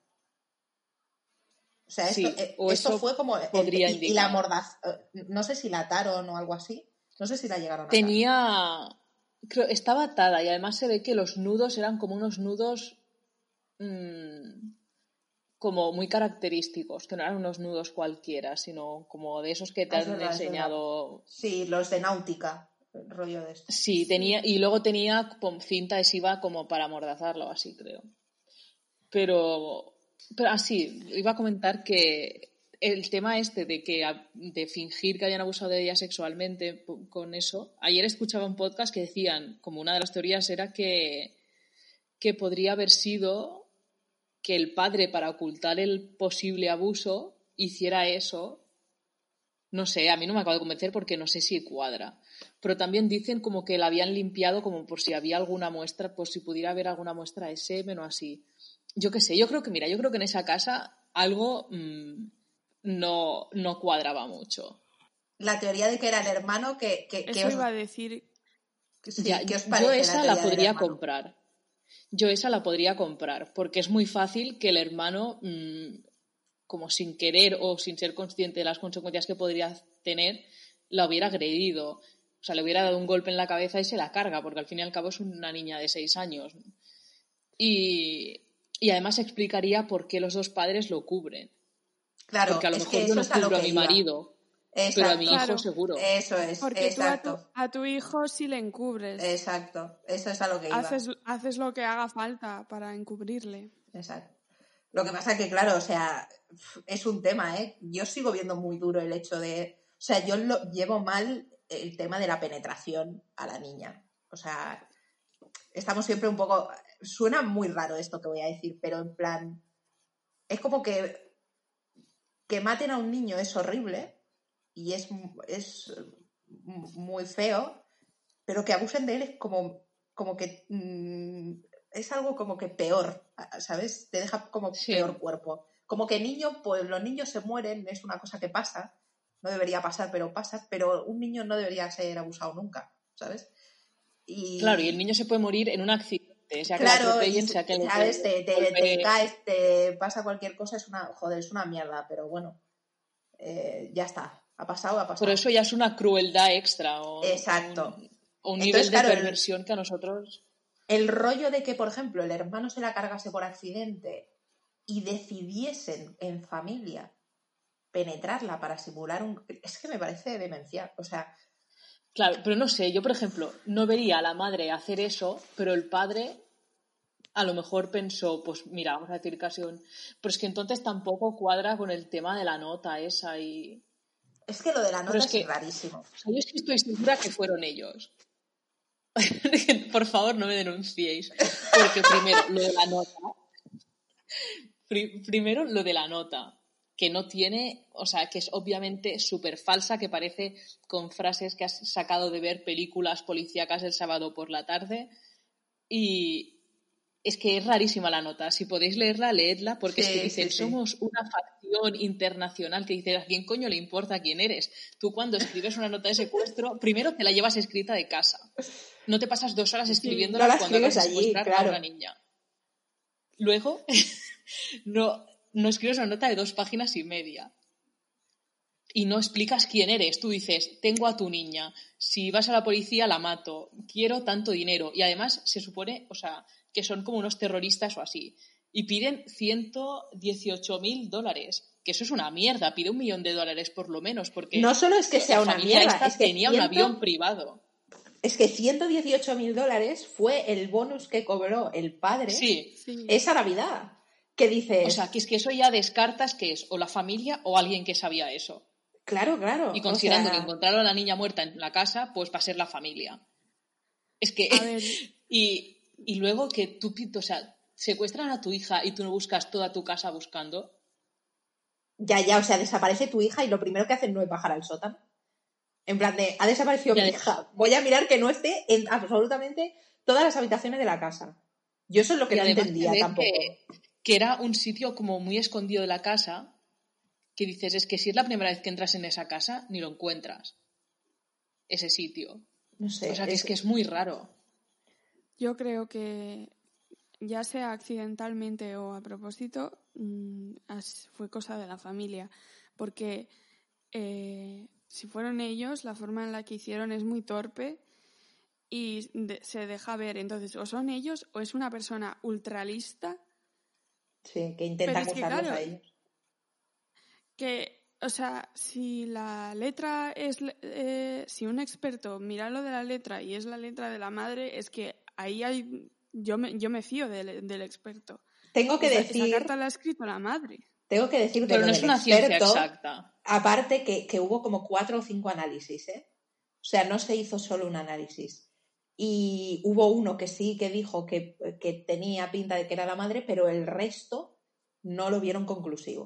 O sea, esto, Sí, eh, o esto fue como... el- podría y, y la eh, No sé si la ataron o algo así. No sé si la llegaron a atar. Tenía. Creo, estaba atada y además se ve que los nudos eran como unos nudos. mm, como muy característicos, que no eran unos nudos cualquiera, sino como de esos que te Ah, es han verdad, enseñado. Sí, los de náutica, el rollo de esto. Sí, tenía. Y luego tenía cinta adhesiva como para amordazarlo, así creo. Pero. Pero así, iba a comentar que el tema este de que de fingir que habían abusado de ella sexualmente con eso. Ayer escuchaba un podcast que decían, como una de las teorías era que, que podría haber sido que el padre, para ocultar el posible abuso, hiciera eso. No sé, a mí no me acaba de convencer porque no sé si cuadra. Pero también dicen como que la habían limpiado como por si había alguna muestra, por si pudiera haber alguna muestra de semen o así. Yo qué sé, yo creo que, mira, yo creo que en esa casa algo mm, no, no cuadraba mucho. La teoría de que era el hermano que... que, que eso os- iba a decir. sí, Ya, ¿qué os yo esa la podría comprar. Yo esa la podría comprar, porque es muy fácil que el hermano, mm, como sin querer o sin ser consciente de las consecuencias que podría tener, la hubiera agredido. O sea, le hubiera dado un golpe en la cabeza y se la carga, porque al fin y al cabo es una niña de seis años. Y, y además explicaría por qué los dos padres lo cubren. Claro, porque a lo es mejor que yo no cubro a mi iba. marido, pero a mi hijo Claro. seguro. Eso es, Porque exacto. tú a tu, a tu hijo sí le encubres. Exacto, eso es a lo que iba. haces, haces lo que haga falta para encubrirle. Exacto. Lo que pasa que, claro, o sea, es un tema, ¿eh? Yo sigo viendo muy duro el hecho de. O sea, yo lo llevo mal el tema de la penetración a la niña. O sea, estamos siempre un poco. Suena muy raro esto que voy a decir, pero en plan. Es como que. Que maten a un niño es horrible y es, es muy feo, pero que abusen de él es como, como que. mm, es algo como que peor, ¿sabes? Te deja como Sí. peor cuerpo. Como que niño, pues los niños se mueren, es una cosa que pasa, no debería pasar, pero pasa, pero un niño no debería ser abusado nunca, ¿sabes? Y, Claro, y el niño se puede morir en un accidente, lo Claro, atropellen, ¿sabes? Te, te- te caes, te pasa cualquier cosa, es una, joder, es una mierda, pero bueno, eh, ya está, ha pasado, ha pasado. Pero eso ya es una crueldad extra o Exacto. un, o un Entonces, nivel claro, de el- perversión que a nosotros El rollo de que, por ejemplo, el hermano se la cargase por accidente y decidiesen en familia penetrarla para simular un... Es que me parece demencial. O sea, Claro, pero no sé, yo por ejemplo no vería a la madre hacer eso, pero el padre a lo mejor pensó, pues mira, vamos a decir casi un... Pero es que entonces tampoco cuadra con el tema de la nota esa y... es que lo de la nota es, es que- rarísimo. O sea, yo sí estoy segura que fueron ellos. Por favor, no me denunciéis. Porque primero, lo de la nota. Pri- primero, lo de la nota. Que no tiene, o sea, que es obviamente súper falsa, que parece con frases que has sacado de ver películas policíacas el sábado por la tarde. Y, es que es rarísima la nota. Si podéis leerla, leedla, porque es Sí, que dicen, sí, sí. somos una facción internacional que dice, ¿a quién coño le importa quién eres? Tú cuando escribes una nota de secuestro, primero te la llevas escrita de casa. No te pasas dos horas escribiéndola no la cuando escribes allí, secuestrar a una niña. Luego, no, no escribes una nota de dos páginas y media. Y no explicas quién eres. Tú dices, tengo a tu niña. Si vas a la policía, la mato. Quiero tanto dinero. Y además se supone, o sea, que son como unos terroristas o así. Y piden 118 mil dólares. Que eso es una mierda. Pide un millón de dólares por lo menos. Porque No solo es que sea una familia mierda, esta es que tenía un avión privado. Es que 118 mil dólares fue el bonus que cobró el padre Sí. Sí. esa Navidad. Que dices, O sea, que es que eso ya descartas que es o la familia o alguien que sabía eso. claro, claro. Y o considerando sea, que encontraron a la niña muerta en la casa, pues va a ser la familia. Es que. A ver, y, y luego que tú, o sea, secuestran a tu hija y tú no buscas toda tu casa buscando. Ya, ya, o sea, desaparece tu hija y lo primero que hacen no es bajar al sótano. En plan de, ha desaparecido Ya mi de- hija. Voy a mirar que no esté en absolutamente todas las habitaciones de la casa. Yo eso es lo que Y no entendía tampoco. Que, que era un sitio como muy escondido de la casa. Que dices, es que si es la primera vez que entras en esa casa, ni lo encuentras. Ese sitio. No sé. O sea, que es que es muy raro. Yo creo que ya sea accidentalmente o a propósito, mm, fue cosa de la familia. Porque eh, si fueron ellos, la forma en la que hicieron es muy torpe y de- se deja ver. Entonces, o son ellos o es una persona ultralista Sí, que intentan Pero es que, claro, a ellos. que, o sea, si la letra es, eh, si un experto mira lo de la letra y es la letra de la madre, es que ahí hay, yo me, yo me fío del, del experto. Tengo que Esa- decir, Esa carta la ha escrito la madre. tengo que decir lo no es una ciencia experto, exacta. aparte que, que hubo como cuatro o cinco análisis, ¿eh? O sea, no se hizo solo un análisis. Y hubo uno que sí que dijo que, que tenía pinta de que era la madre, pero el resto no lo vieron conclusivo.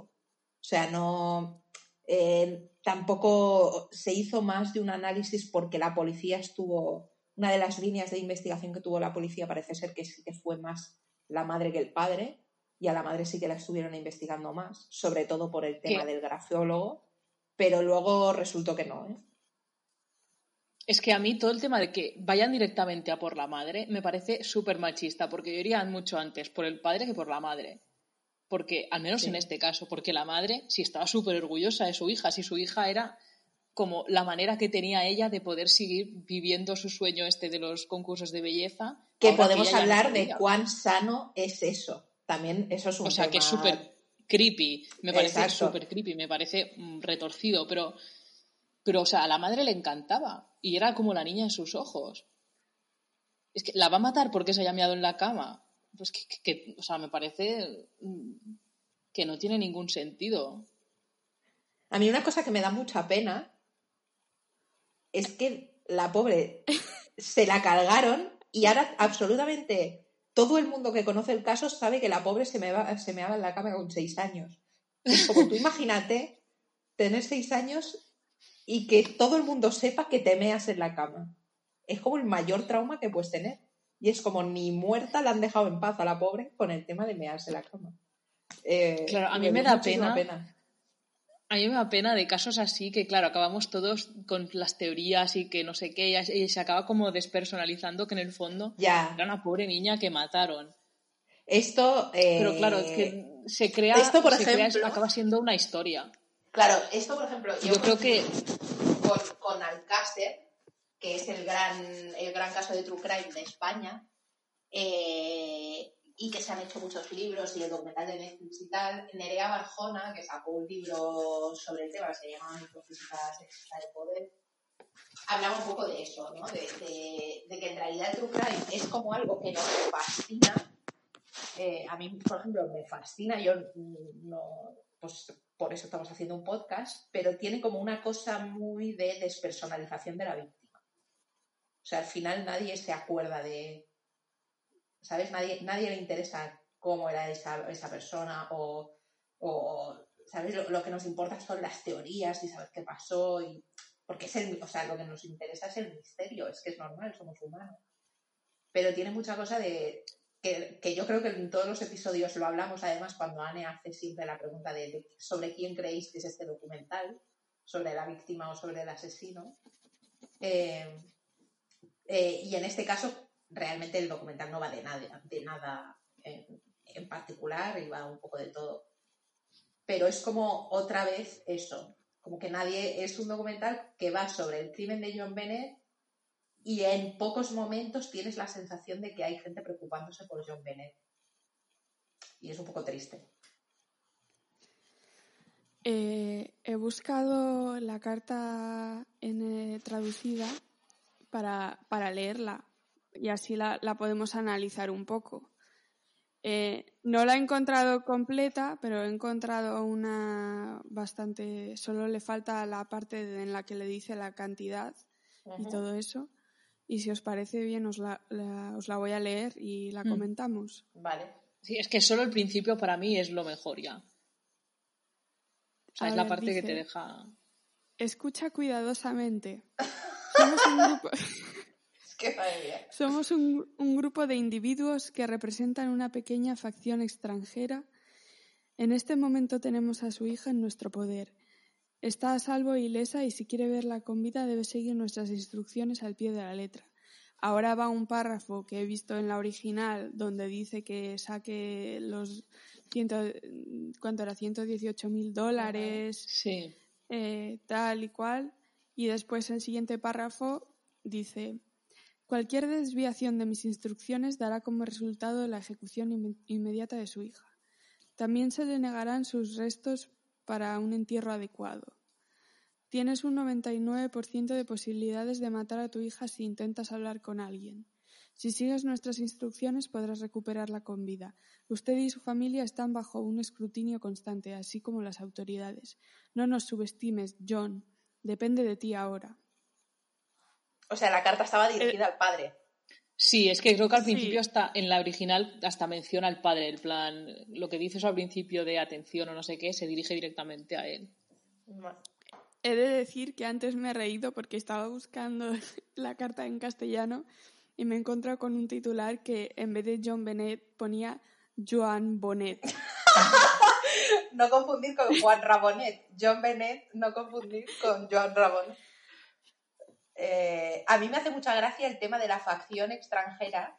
O sea, no. eh, tampoco se hizo más de un análisis porque la policía estuvo. Una de las líneas de investigación que tuvo la policía parece ser que sí que fue más la madre que el padre, y a la madre sí que la estuvieron investigando más, sobre todo por el tema ¿Qué? del grafiólogo, pero luego resultó que no. ¿eh? Es que a mí todo el tema de que vayan directamente a por la madre me parece súper machista, porque yo iría mucho antes por el padre que por la madre. Porque, al menos Sí. en este caso, porque la madre sí estaba súper orgullosa de su hija, si su hija era como la manera que tenía ella de poder seguir viviendo su sueño este de los concursos de belleza. Que podemos no hablar de cuán sano es eso. También eso es un O sea, que es súper creepy, me parece súper creepy, me parece mm, retorcido, pero, pero, o sea, a la madre le encantaba y era como la niña en sus ojos. Es que la va a matar porque se haya meado en la cama. Pues que, que- que, o sea, me parece mm, que no tiene ningún sentido. A mí una cosa que me da mucha pena es que la pobre se la cargaron y ahora absolutamente todo el mundo que conoce el caso sabe que la pobre se me va, se meaba en la cama con seis años. Es como tú imagínate tener seis años y que todo el mundo sepa que te meas en la cama. Es como el mayor trauma que puedes tener. Y es como ni muerta la han dejado en paz a la pobre con el tema de mearse en la cama. Eh, Claro, a mí me da muchísima pena A mí me da pena de casos así que, claro, acabamos todos con las teorías y que no sé qué, y se acaba como despersonalizando que en el fondo Ya, era una pobre niña que mataron. esto... eh, Pero claro, es que se crea, esto, por crea- ejemplo- acaba siendo una historia. Claro, esto, por ejemplo, Yo creo que con, con Alcácer, que es el gran, el gran caso de True Crime de España, eh, y que se han hecho muchos libros y el documental de Netflix y tal, Nerea Barjona, que sacó un libro sobre el tema, se llama Microfísica Sexista del Poder, hablaba un poco de eso, ¿no? De, de- de que en realidad True Crime es como algo que nos fascina. Eh, a mí, por ejemplo, me fascina, yo no, pues por eso estamos haciendo un podcast, pero tiene como una cosa muy de despersonalización de la víctima. O sea, al final nadie se acuerda de, ¿sabes? Nadie, nadie le interesa cómo era esa, esa persona o, o, ¿sabes? Lo, que nos importa son las teorías y saber qué pasó y... Porque es el, o sea, lo que nos interesa es el misterio, es que es normal, somos humanos. Pero tiene mucha cosa de, que, que, yo creo que en todos los episodios lo hablamos, además, cuando Anne hace siempre la pregunta de, sobre quién creéis que es este documental, sobre la víctima o sobre el asesino. Eh, eh, y en este caso, realmente el documental no va de nada, de nada en, particular y va un poco de todo. Pero es como otra vez eso, como que nadie, es un documental que va sobre el crimen de John Bennett y en pocos momentos tienes la sensación de que hay gente preocupándose por John Bennett. Y es un poco triste. Eh, he buscado la carta eh, traducida para, para, leerla y así la, la podemos analizar un poco. Eh, no la he encontrado completa, pero he encontrado una bastante. Solo le falta la parte en la que le dice la cantidad y todo eso. Y si os parece bien, os la, os la voy a leer y la mm. comentamos. Vale. Sí, es que solo el principio para mí es lo mejor ya. O sea, es la parte que te deja. Escucha cuidadosamente. Somos un grupo. Somos un, un, grupo de individuos que representan una pequeña facción extranjera. En este momento tenemos a su hija en nuestro poder. Está a salvo y ilesa y si quiere verla con vida debe seguir nuestras instrucciones al pie de la letra. Ahora va un párrafo que he visto en la original donde dice que saque los ciento, ¿cuánto era? 118 mil dólares, sí. Eh, tal y cual. Y después el siguiente párrafo dice Cualquier desviación de mis instrucciones dará como resultado la ejecución inmediata de su hija. También se le negarán sus restos para un entierro adecuado. Tienes un 99% de posibilidades de matar a tu hija si intentas hablar con alguien. Si sigues nuestras instrucciones podrás recuperarla con vida. Usted y su familia están bajo un escrutinio constante, así como las autoridades. No nos subestimes, John. Depende de ti ahora. O sea, la carta estaba dirigida al padre. Sí, es que creo que al principio está en la original hasta menciona al padre, el plan, lo que dices al principio de atención o no sé qué, se dirige directamente a él. He de decir que antes me he reído porque estaba buscando la carta en castellano y me he encontrado con un titular que en vez de John Bennett ponía Joan Bonnet. no confundir con Juan Rabonet. John Bennett, no confundir con Joan Rabonet. Eh, a mí me hace mucha gracia el tema de la facción extranjera,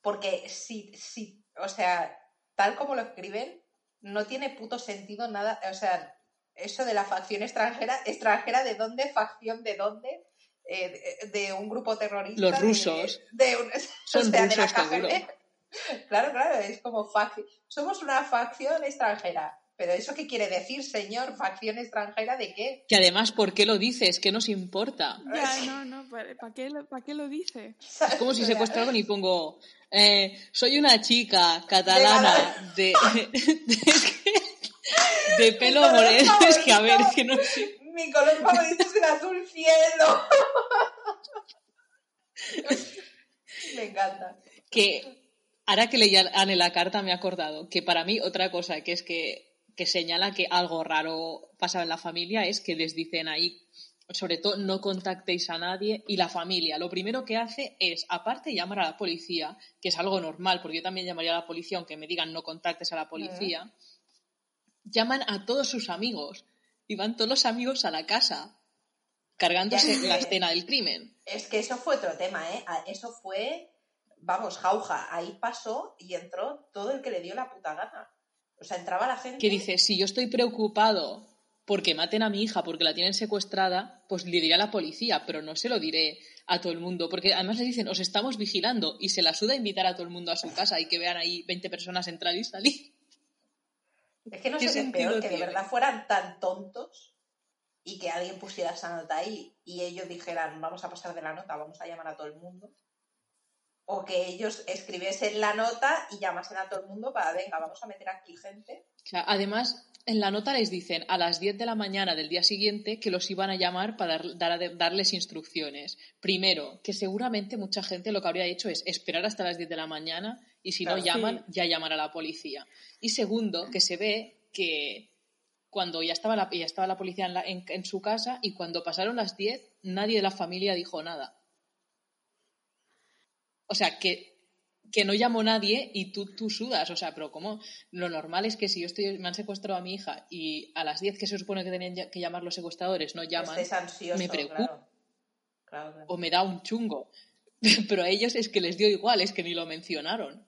porque si, si, o sea, tal como lo escriben, no tiene puto sentido nada, o sea, eso de la facción extranjera, extranjera de dónde, facción de dónde, eh, de, un grupo terrorista. Los rusos. De, Son rusos, Claro, claro, es como facción. Somos una facción extranjera. ¿Pero eso qué quiere decir, señor? ¿Facción extranjera de qué? Que además, ¿por qué lo dices? ¿Qué nos importa? Ya, no, no, ¿para qué, qué, lo dice? Es como si secuestro algo y pongo, eh, soy una chica catalana de, de, pelo moreno. Es que, a ver, que no sé. Mi color favorito es el azul cielo. Me encanta. Que ahora que leía Anne la carta me he acordado que para mí otra cosa que es que que señala que algo raro pasaba en la familia es que les dicen ahí, sobre todo, no contactéis a nadie y la familia. Lo primero que hace es, aparte, llamar a la policía, que es algo normal, porque yo también llamaría a la policía aunque me digan no contactes a la policía, llaman a todos sus amigos y van todos los amigos a la casa cargándose la escena del crimen. Es que eso fue otro tema, ¿eh? Eso fue, vamos, jauja. Ahí pasó y entró todo el que le dio la puta gana. O sea, entraba la gente. Que dice: si yo estoy preocupado porque maten a mi hija porque la tienen secuestrada, pues le diré a la policía, pero no se lo diré a todo el mundo, porque además le dicen, os estamos vigilando y se la suda invitar a todo el mundo a su casa y que vean ahí 20 personas entrar y salir. Es que no sé qué es peor, que de verdad fueran tan tontos y que alguien pusiera esa nota ahí y ellos dijeran, vamos a pasar de la nota, vamos a llamar a todo el mundo o que ellos escribiesen la nota y llamasen a todo el mundo para, venga, vamos a meter aquí gente. además, en la nota les dicen a las 10 de la mañana del día siguiente que los iban a llamar para darles instrucciones. Primero, que seguramente mucha gente lo que habría hecho es esperar hasta las 10 de la mañana y si no llaman, ya llamar a la policía. Y segundo, que se ve que cuando ya estaba la, ya estaba la policía en, en su casa y cuando pasaron las 10, nadie de la familia dijo nada. O sea, que que no llamó nadie y tú, tú sudas. O sea, pero como lo normal es que si yo estoy, me han secuestrado a mi hija y a las 10 que se supone que tenían que llamar los secuestradores no llaman, me preocupo. O me da un chungo. Pero a ellos es que les dio igual, es que ni lo mencionaron.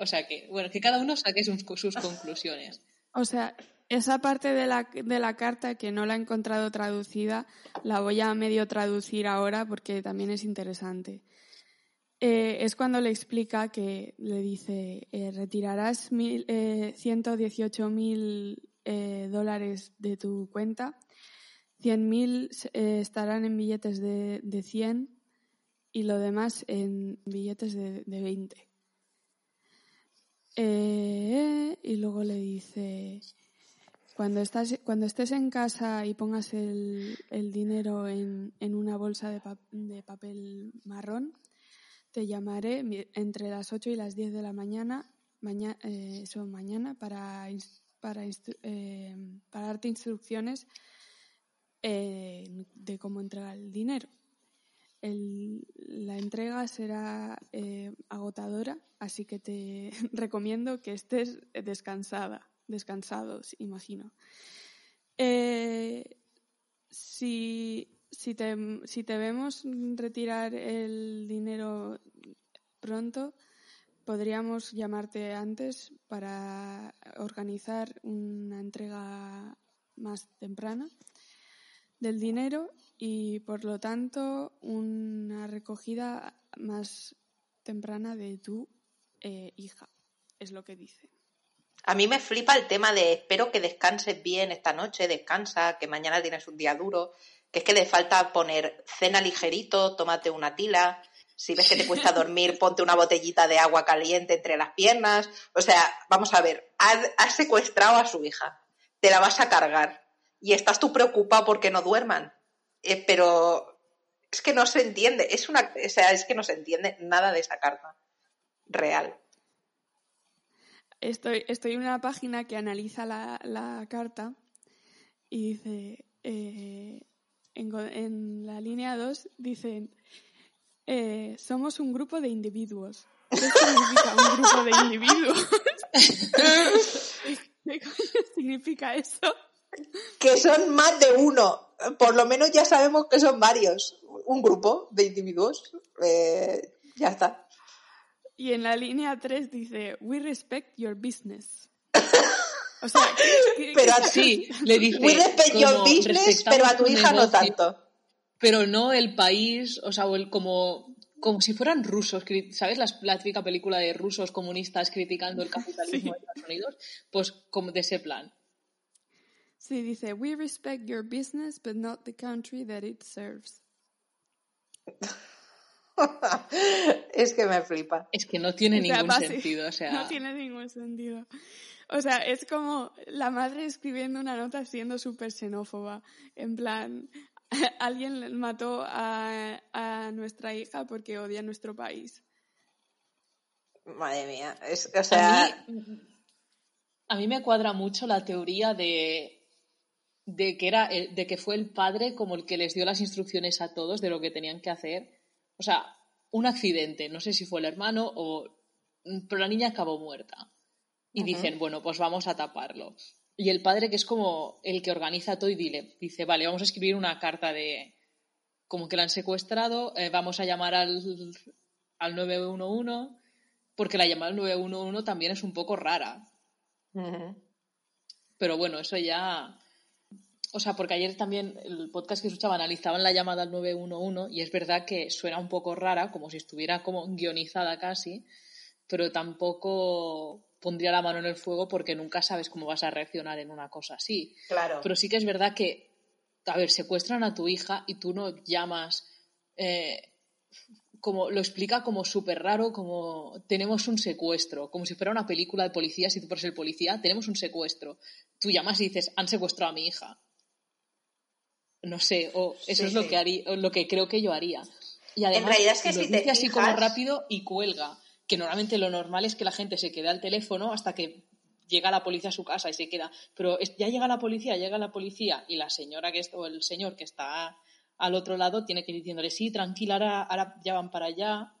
O sea que, bueno, que cada uno saque sus, sus conclusiones. O sea, esa parte de la, de la carta que no la he encontrado traducida, la voy a medio traducir ahora porque también es interesante. Eh, es cuando le explica que le dice, eh, retirarás mil, eh, 118 mil eh, dólares de tu cuenta, 100 mil estarán en billetes de, de, 100 y lo demás en billetes de, de 20. y luego le dice, cuando, estás, cuando estés en casa y pongas el, dinero en, en, una bolsa de papel marrón, te llamaré entre las 8 y las 10 de la mañana, mañana, eh, mañana eh, para darte instrucciones eh, de cómo entregar el dinero. La entrega será agotadora, así que te recomiendo que estés descansada, descansados, imagino. Si si te, si te vemos retirar el dinero pronto, podríamos llamarte antes para organizar una entrega más temprana del dinero y, por lo tanto, una recogida más temprana de tu eh, hija. Es lo que dice. A mí me flipa el tema de espero que descanses bien esta noche, descansa, que mañana tienes un día duro que es que le falta poner cena ligerito, tómate una tila, si ves que te cuesta dormir, ponte una botellita de agua caliente entre las piernas. O sea, vamos a ver, has, secuestrado a su hija, te la vas a cargar y estás tú preocupado porque no duerman. Eh, pero es que no se entiende, es una, o sea, es que no se entiende nada de esa carta real. Estoy, estoy en una página que analiza la, la carta y dice, eh, en, en la línea 2 dicen, eh, somos un grupo de individuos. ¿Qué significa un grupo de individuos? ¿Qué significa eso? Que son más de uno. Por lo menos ya sabemos que son varios. Un grupo de individuos. Eh, ya está. Y en la línea 3 dice, we respect your business. O sea, pero así le dice. Muy business, pero a tu hija no tanto. Pero no el país, o sea, el como, como si fueran rusos, ¿sabes? La, la, típica película de rusos comunistas criticando el capitalismo sí. de Estados Unidos, pues como de ese plan. Sí, dice, we respect your business, but not the country that it serves. es que me flipa. Es que no tiene o sea, ningún base, sentido, o sea... No tiene ningún sentido. O sea, es como la madre escribiendo una nota siendo súper xenófoba. En plan, alguien mató a, a, nuestra hija porque odia nuestro país. Madre mía. Es, o sea. A mí, a mí, me cuadra mucho la teoría de, de, que era, de que fue el padre como el que les dio las instrucciones a todos de lo que tenían que hacer. O sea, un accidente. No sé si fue el hermano o. Pero la niña acabó muerta y uh -huh. dicen, bueno, pues vamos a taparlo. Y el padre, que es como el que organiza todo y dile, dice, vale, vamos a escribir una carta de como que la han secuestrado, eh, vamos a llamar al, al 911, porque la llamada al 911 también es un poco rara. Uh -huh. Pero bueno, eso ya... O sea, porque ayer también el podcast que escuchaba analizaban la llamada al 911 y es verdad que suena un poco rara, como si estuviera como guionizada casi, pero tampoco pondría la mano en el fuego porque nunca sabes cómo vas a reaccionar en una cosa así. Claro. Pero sí que es verdad que, a ver, secuestran a tu hija y tú no llamas, eh, como lo explica como súper raro, como tenemos un secuestro, como si fuera una película de policía, si tú eres el policía, tenemos un secuestro. Tú llamas y dices, han secuestrado a mi hija. No sé, o eso sí, es lo que haría, lo que creo que yo haría. Y además, en realidad es que lo si dice te así como rápido y cuelga que normalmente lo normal es que la gente se quede al teléfono hasta que llega la policía a su casa y se queda. Pero ya llega la policía, llega la policía y la señora que es, o el señor que está al otro lado tiene que ir diciéndole, sí, tranquila, ahora, ahora ya van para allá.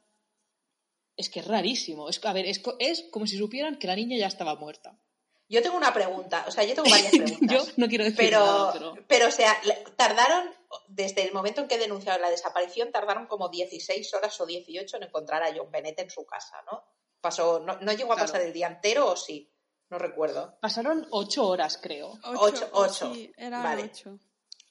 Es que es rarísimo. Es, a ver, es, es como si supieran que la niña ya estaba muerta. Yo tengo una pregunta, o sea, yo tengo varias preguntas. yo no quiero decir pero, nada, pero... pero, o sea, tardaron, desde el momento en que denunciaron la desaparición, tardaron como 16 horas o 18 en encontrar a John Bennett en su casa, ¿no? Pasó, no, no llegó a pasar el día entero o sí, no recuerdo. Pasaron 8 horas, creo. 8, 8. Sí, eran Vale. 8.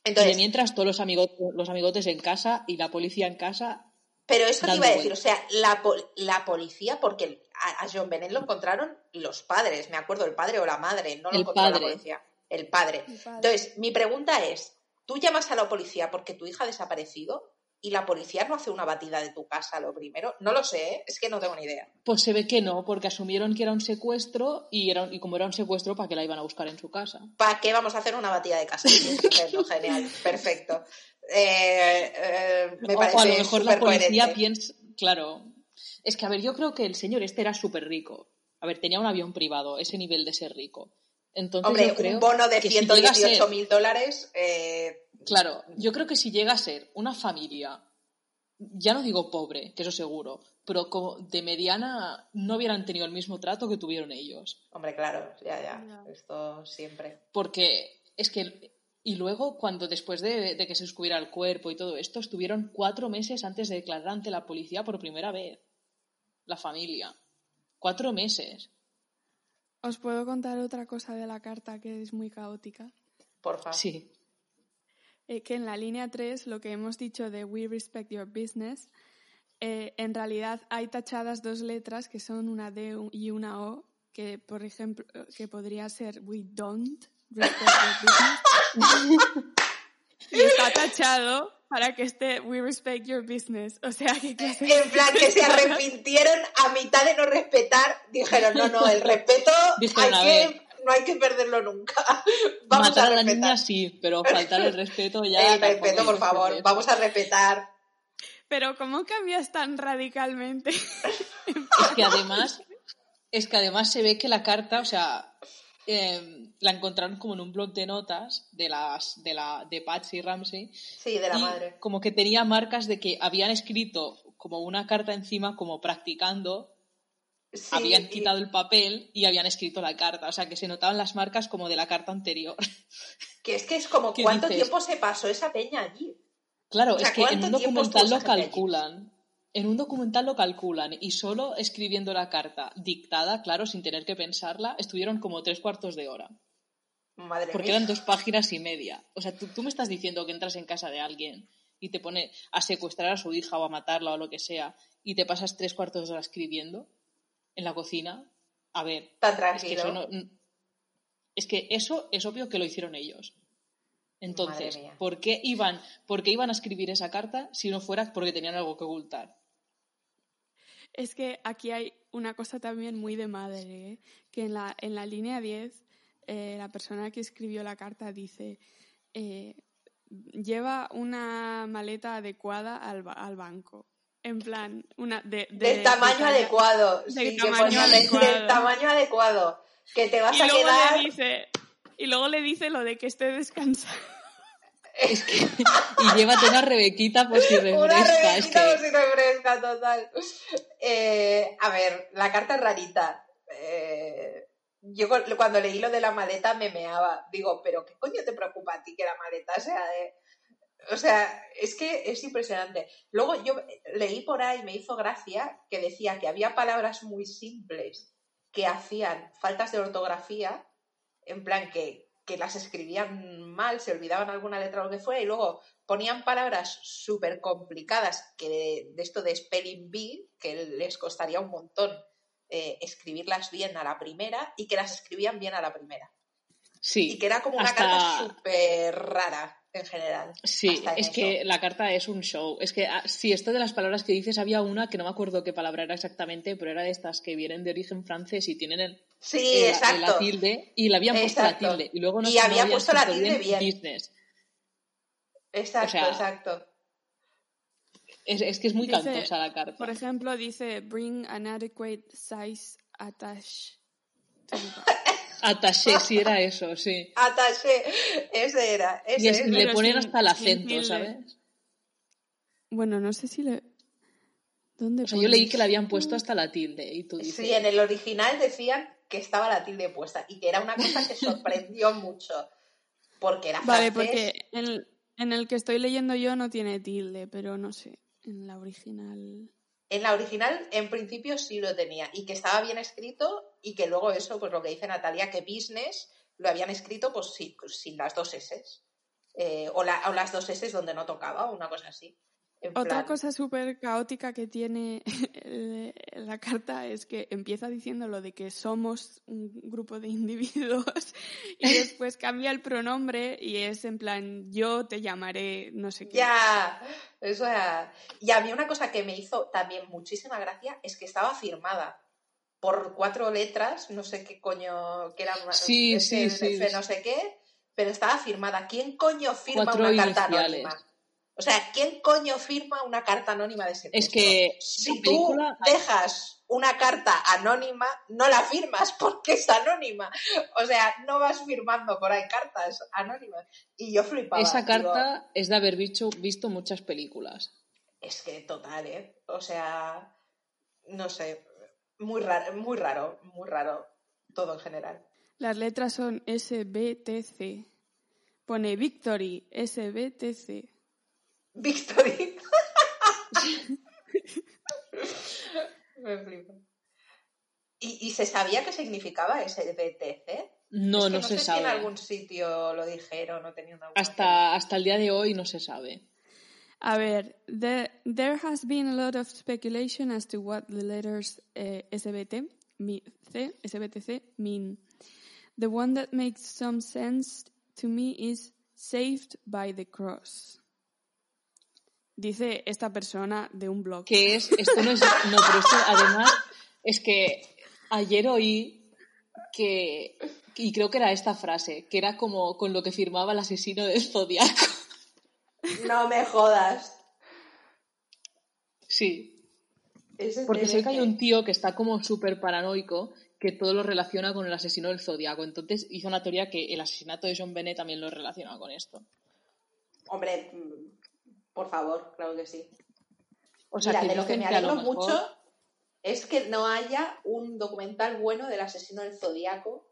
Entonces, y mientras todos los, amigotes, los amigotes en casa y la policía en casa. Pero esto te iba a decir, o sea, la, po- la policía, porque a, a John Bennett lo encontraron los padres, me acuerdo, el padre o la madre, no lo El encontró la padre. policía, el padre. El padre. Entonces, mi pregunta es, ¿tú llamas a la policía porque tu hija ha desaparecido y la policía no hace una batida de tu casa lo primero? No lo sé, ¿eh? es que no tengo ni idea. Pues se ve que no, porque asumieron que era un secuestro y, era, y como era un secuestro, ¿para qué la iban a buscar en su casa? ¿Para qué vamos a hacer una batida de casa? Genial, perfecto. Eh, eh, me O- parece o a lo mejor la policía piensa. Claro. Es que, a ver, yo creo que el señor este era súper rico. A ver, tenía un avión privado, ese nivel de ser rico. Entonces, Hombre, yo creo un bono de que si llega a ser- 118 mil dólares, eh, Claro, yo creo que si llega a ser una familia, ya no digo pobre, que eso seguro, pero como de mediana no hubieran tenido el mismo trato que tuvieron ellos. hombre, claro, ya, ya, Ya. esto siempre. Porque es que. Y luego, cuando después de, de que se descubriera el cuerpo y todo esto, estuvieron cuatro meses antes de declarar ante la policía por primera vez. La familia. Cuatro meses. ¿Os puedo contar otra cosa de la carta que es muy caótica? Porfa. Sí. Eh, que en la línea 3, lo que hemos dicho de We respect your business, eh, en realidad hay tachadas dos letras que son una D y una O, que por ejemplo, que podría ser We don't respect your business. y está tachado para que esté We respect your business. O sea, ¿qué clase de En plan, que se arrepintieron a mitad de no respetar, dijeron, no, no, el respeto Dijeron, hay que- no hay que perderlo nunca. Vamos Matar a a, la respetar. niña sí, pero faltar el respeto ya. el respeto, por que favor, vamos a respetar. Pero ¿cómo cambias tan radicalmente? Es que además, es que además se ve que la carta, o sea, eh, la encontraron como en un blog de notas de las de la de Patsy Ramsey Sí, de la y madre. como que tenía marcas de que habían escrito como una carta encima como practicando Sí, habían y- quitado el papel y habían escrito la carta o sea que se notaban las marcas como de la carta anterior Que es que es como, ¿Qué ¿cuánto dices? tiempo se pasó esa peña allí? claro O sea, es que en ¿cuánto un documental lo calculan en un documental lo calculan y solo escribiendo la carta dictada claro sin tener que pensarla estuvieron como tres cuartos de hora Madre Porque mía. eran dos páginas y media. O sea, tú, tú me estás diciendo que entras en casa de alguien y te pone a secuestrar a su hija o a matarla o lo que sea y te pasas tres cuartos de hora escribiendo en la cocina. A ver, Tan es que tranquilo. eso no- es que eso es obvio que lo hicieron ellos. Entonces. ¿por qué iban, por qué iban a escribir esa carta si no fuera porque tenían algo que ocultar? Es que aquí hay una cosa también muy de madre, ¿eh? que en la, en la línea 10 eh, la persona que escribió la carta dice, eh, lleva una maleta adecuada al, ba- al banco. En plan, una de, de- Del tamaño de adecuado. del sí, tamaño adecuado. del tamaño adecuado. Que te vas Y a luego, quedar. le dice, y luego le dice lo de que esté descansado. Es que, y llévate una rebequita por si Una refresca. Es revista que, por si refresca, total. Eh, a ver, la carta es rarita. Eh, yo cu- cuando leí lo de la maleta me meaba. Digo, pero ¿qué coño te preocupa a ti que la maleta sea de...? O sea, es que es impresionante. Luego yo leí por ahí, me hizo gracia, que decía que había palabras muy simples que hacían faltas de ortografía, en plan que, que las escribían mal, se olvidaban alguna letra o lo que fuera, y luego ponían palabras súper complicadas que de, de esto de spelling bee, que les costaría un montón eh, escribirlas bien a la primera y que las escribían bien a la primera. sí. Y que era como una hasta- carta súper rara en general. Sí, en es eso. que la carta es un show. Es que, ah, sí, esto de las palabras que dices, había una que no me acuerdo qué palabra era exactamente, pero era de estas que vienen de origen francés y tienen el, Sí, el- exacto. la tilde y le habían puesto la tilde. Y luego no, Y había puesto la tilde bien. business. Exacto, o sea, exacto. Es, es que es muy Dice, cantosa la carta. Por ejemplo, dice, bring an adequate size bag". Attaché, sí era eso, sí. Ataché, ese era. Ese Y es- es. le ponen sin- hasta el acento. ¿sabes? Bueno, no sé si le... ¿Dónde O sea, yo leí que le habían puesto hasta la tilde y tú dices... Sí, en el original decían que estaba la tilde puesta y que era una cosa que sorprendió mucho. Porque era Vale, francés. porque en el, en el que estoy leyendo yo no tiene tilde, pero no sé. En la original. En la original, en principio, sí lo tenía. Y que estaba bien escrito y que luego eso, pues lo que dice Natalia, que business lo habían escrito pues sí, pues, sin las dos S. Eh, o, la- o las dos S donde no tocaba, una cosa así. Otra plan- cosa súper caótica que tiene la carta es que empieza diciendo lo de que somos un grupo de individuos y después cambia el pronombre y es en plan yo te llamaré no sé qué. Ya, eso era- Y a mí una cosa que me hizo también muchísima gracia es que estaba firmada por cuatro letras, no sé qué coño, que era una, Sí, sí, sí. No sé qué, pero estaba firmada. ¿Quién coño firma Cuatro una carta iniciales. anónima? O sea, ¿quién coño firma una carta anónima de ese Es que si tú película- dejas una carta anónima, no la firmas porque es anónima. O sea, no vas firmando por ahí cartas anónimas. Y yo flipaba. Esa digo, carta es de haber visto, visto muchas películas. Es que total, ¿eh? O sea, no sé, muy raro, muy raro, muy raro todo en general. Las letras son SBTC. Pone Victory, SBTC. Victory. Me flipa. ¿Y, y se sabía qué significaba ese BTC? No, Es que no, se sé si en algún sitio lo dijeron o tenían alguna Hasta, hasta el día de hoy no se sabe. A ver, there, there has been a lot of speculation as to what the letters eh, SBT, mi- C, SBTC mean. The one that makes some sense to me is saved by the cross. Dice esta persona de un blog. Que es, esto no es, no, pero esto además es que ayer oí que, y creo que era esta frase, que era como con lo que firmaba el asesino del zodiaco. No me jodas. Sí, porque sé que hay un tío que está como súper paranoico que todo lo relaciona con el asesino del zodiaco. Entonces hizo una teoría que el asesinato de John Bennett también lo relaciona con esto. Hombre, por favor, claro que sí. O sea, Mira, que de lo que me alegro mejor- mucho es que no haya un documental bueno del asesino del zodiaco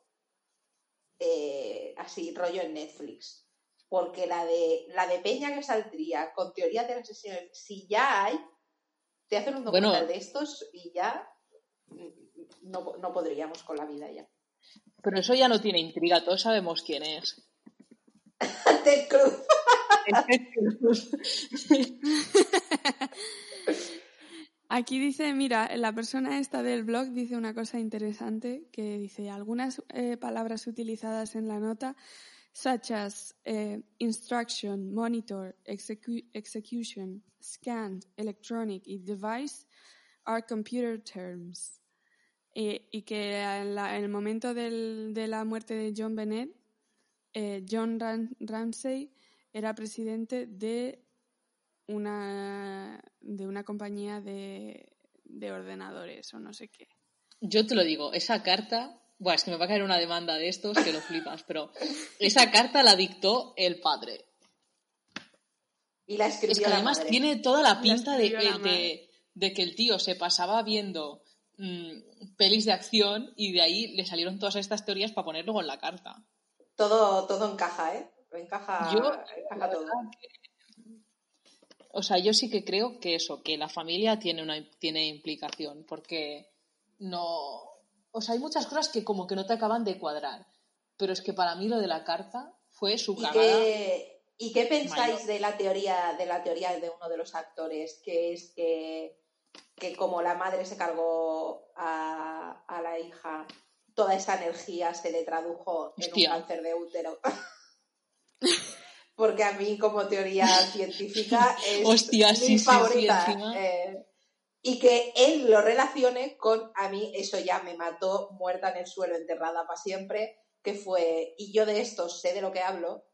eh, así, rollo en Netflix. Porque la de, la de Peña que saldría con teoría del asesino, si ya hay, te hacen un Bueno. documental de estos y ya mm, no, no podríamos con la vida ya. Pero eso ya no tiene intriga, todos sabemos quién es. Ted Cruz. Aquí dice, mira, la persona esta del blog dice una cosa interesante que dice algunas eh, palabras utilizadas en la nota, such as eh, instruction, monitor, execu- execution, scan, electronic y device, are computer terms. Eh, y que en, la- en el momento del- de la muerte de John Bennett, John Ram- Ramsey era presidente de una de una compañía de, de ordenadores o no sé qué. Yo te lo digo, esa carta, bueno, es que me va a caer una demanda de estos que lo flipas, pero esa carta la dictó el padre. Y la escribió Es que la además madre. tiene toda la pinta de, la de que el tío se pasaba viendo mm, pelis de acción y de ahí le salieron todas estas teorías para poner luego en la carta. Todo, todo encaja, ¿eh? Encaja, Yo, encaja todo. O sea, yo sí que creo que eso, que la familia tiene una tiene implicación, porque no. O sea, hay muchas cosas que como que no te acaban de cuadrar. Pero es que para mí lo de la carta fue su ¿Y cagada. qué, ¿Y qué pensáis mayor. de la teoría de la teoría de uno de los actores? Que es que, que como la madre se cargó a, a la hija, toda esa energía se le tradujo en Hostia. un cáncer de útero. Porque a mí, como teoría científica, es Hostia, mi sí, sí, sí, favorita. encima. eh, y que él lo relacione con a mí, eso ya me mató muerta en el suelo, enterrada para siempre, que fue, y yo de esto sé de lo que hablo,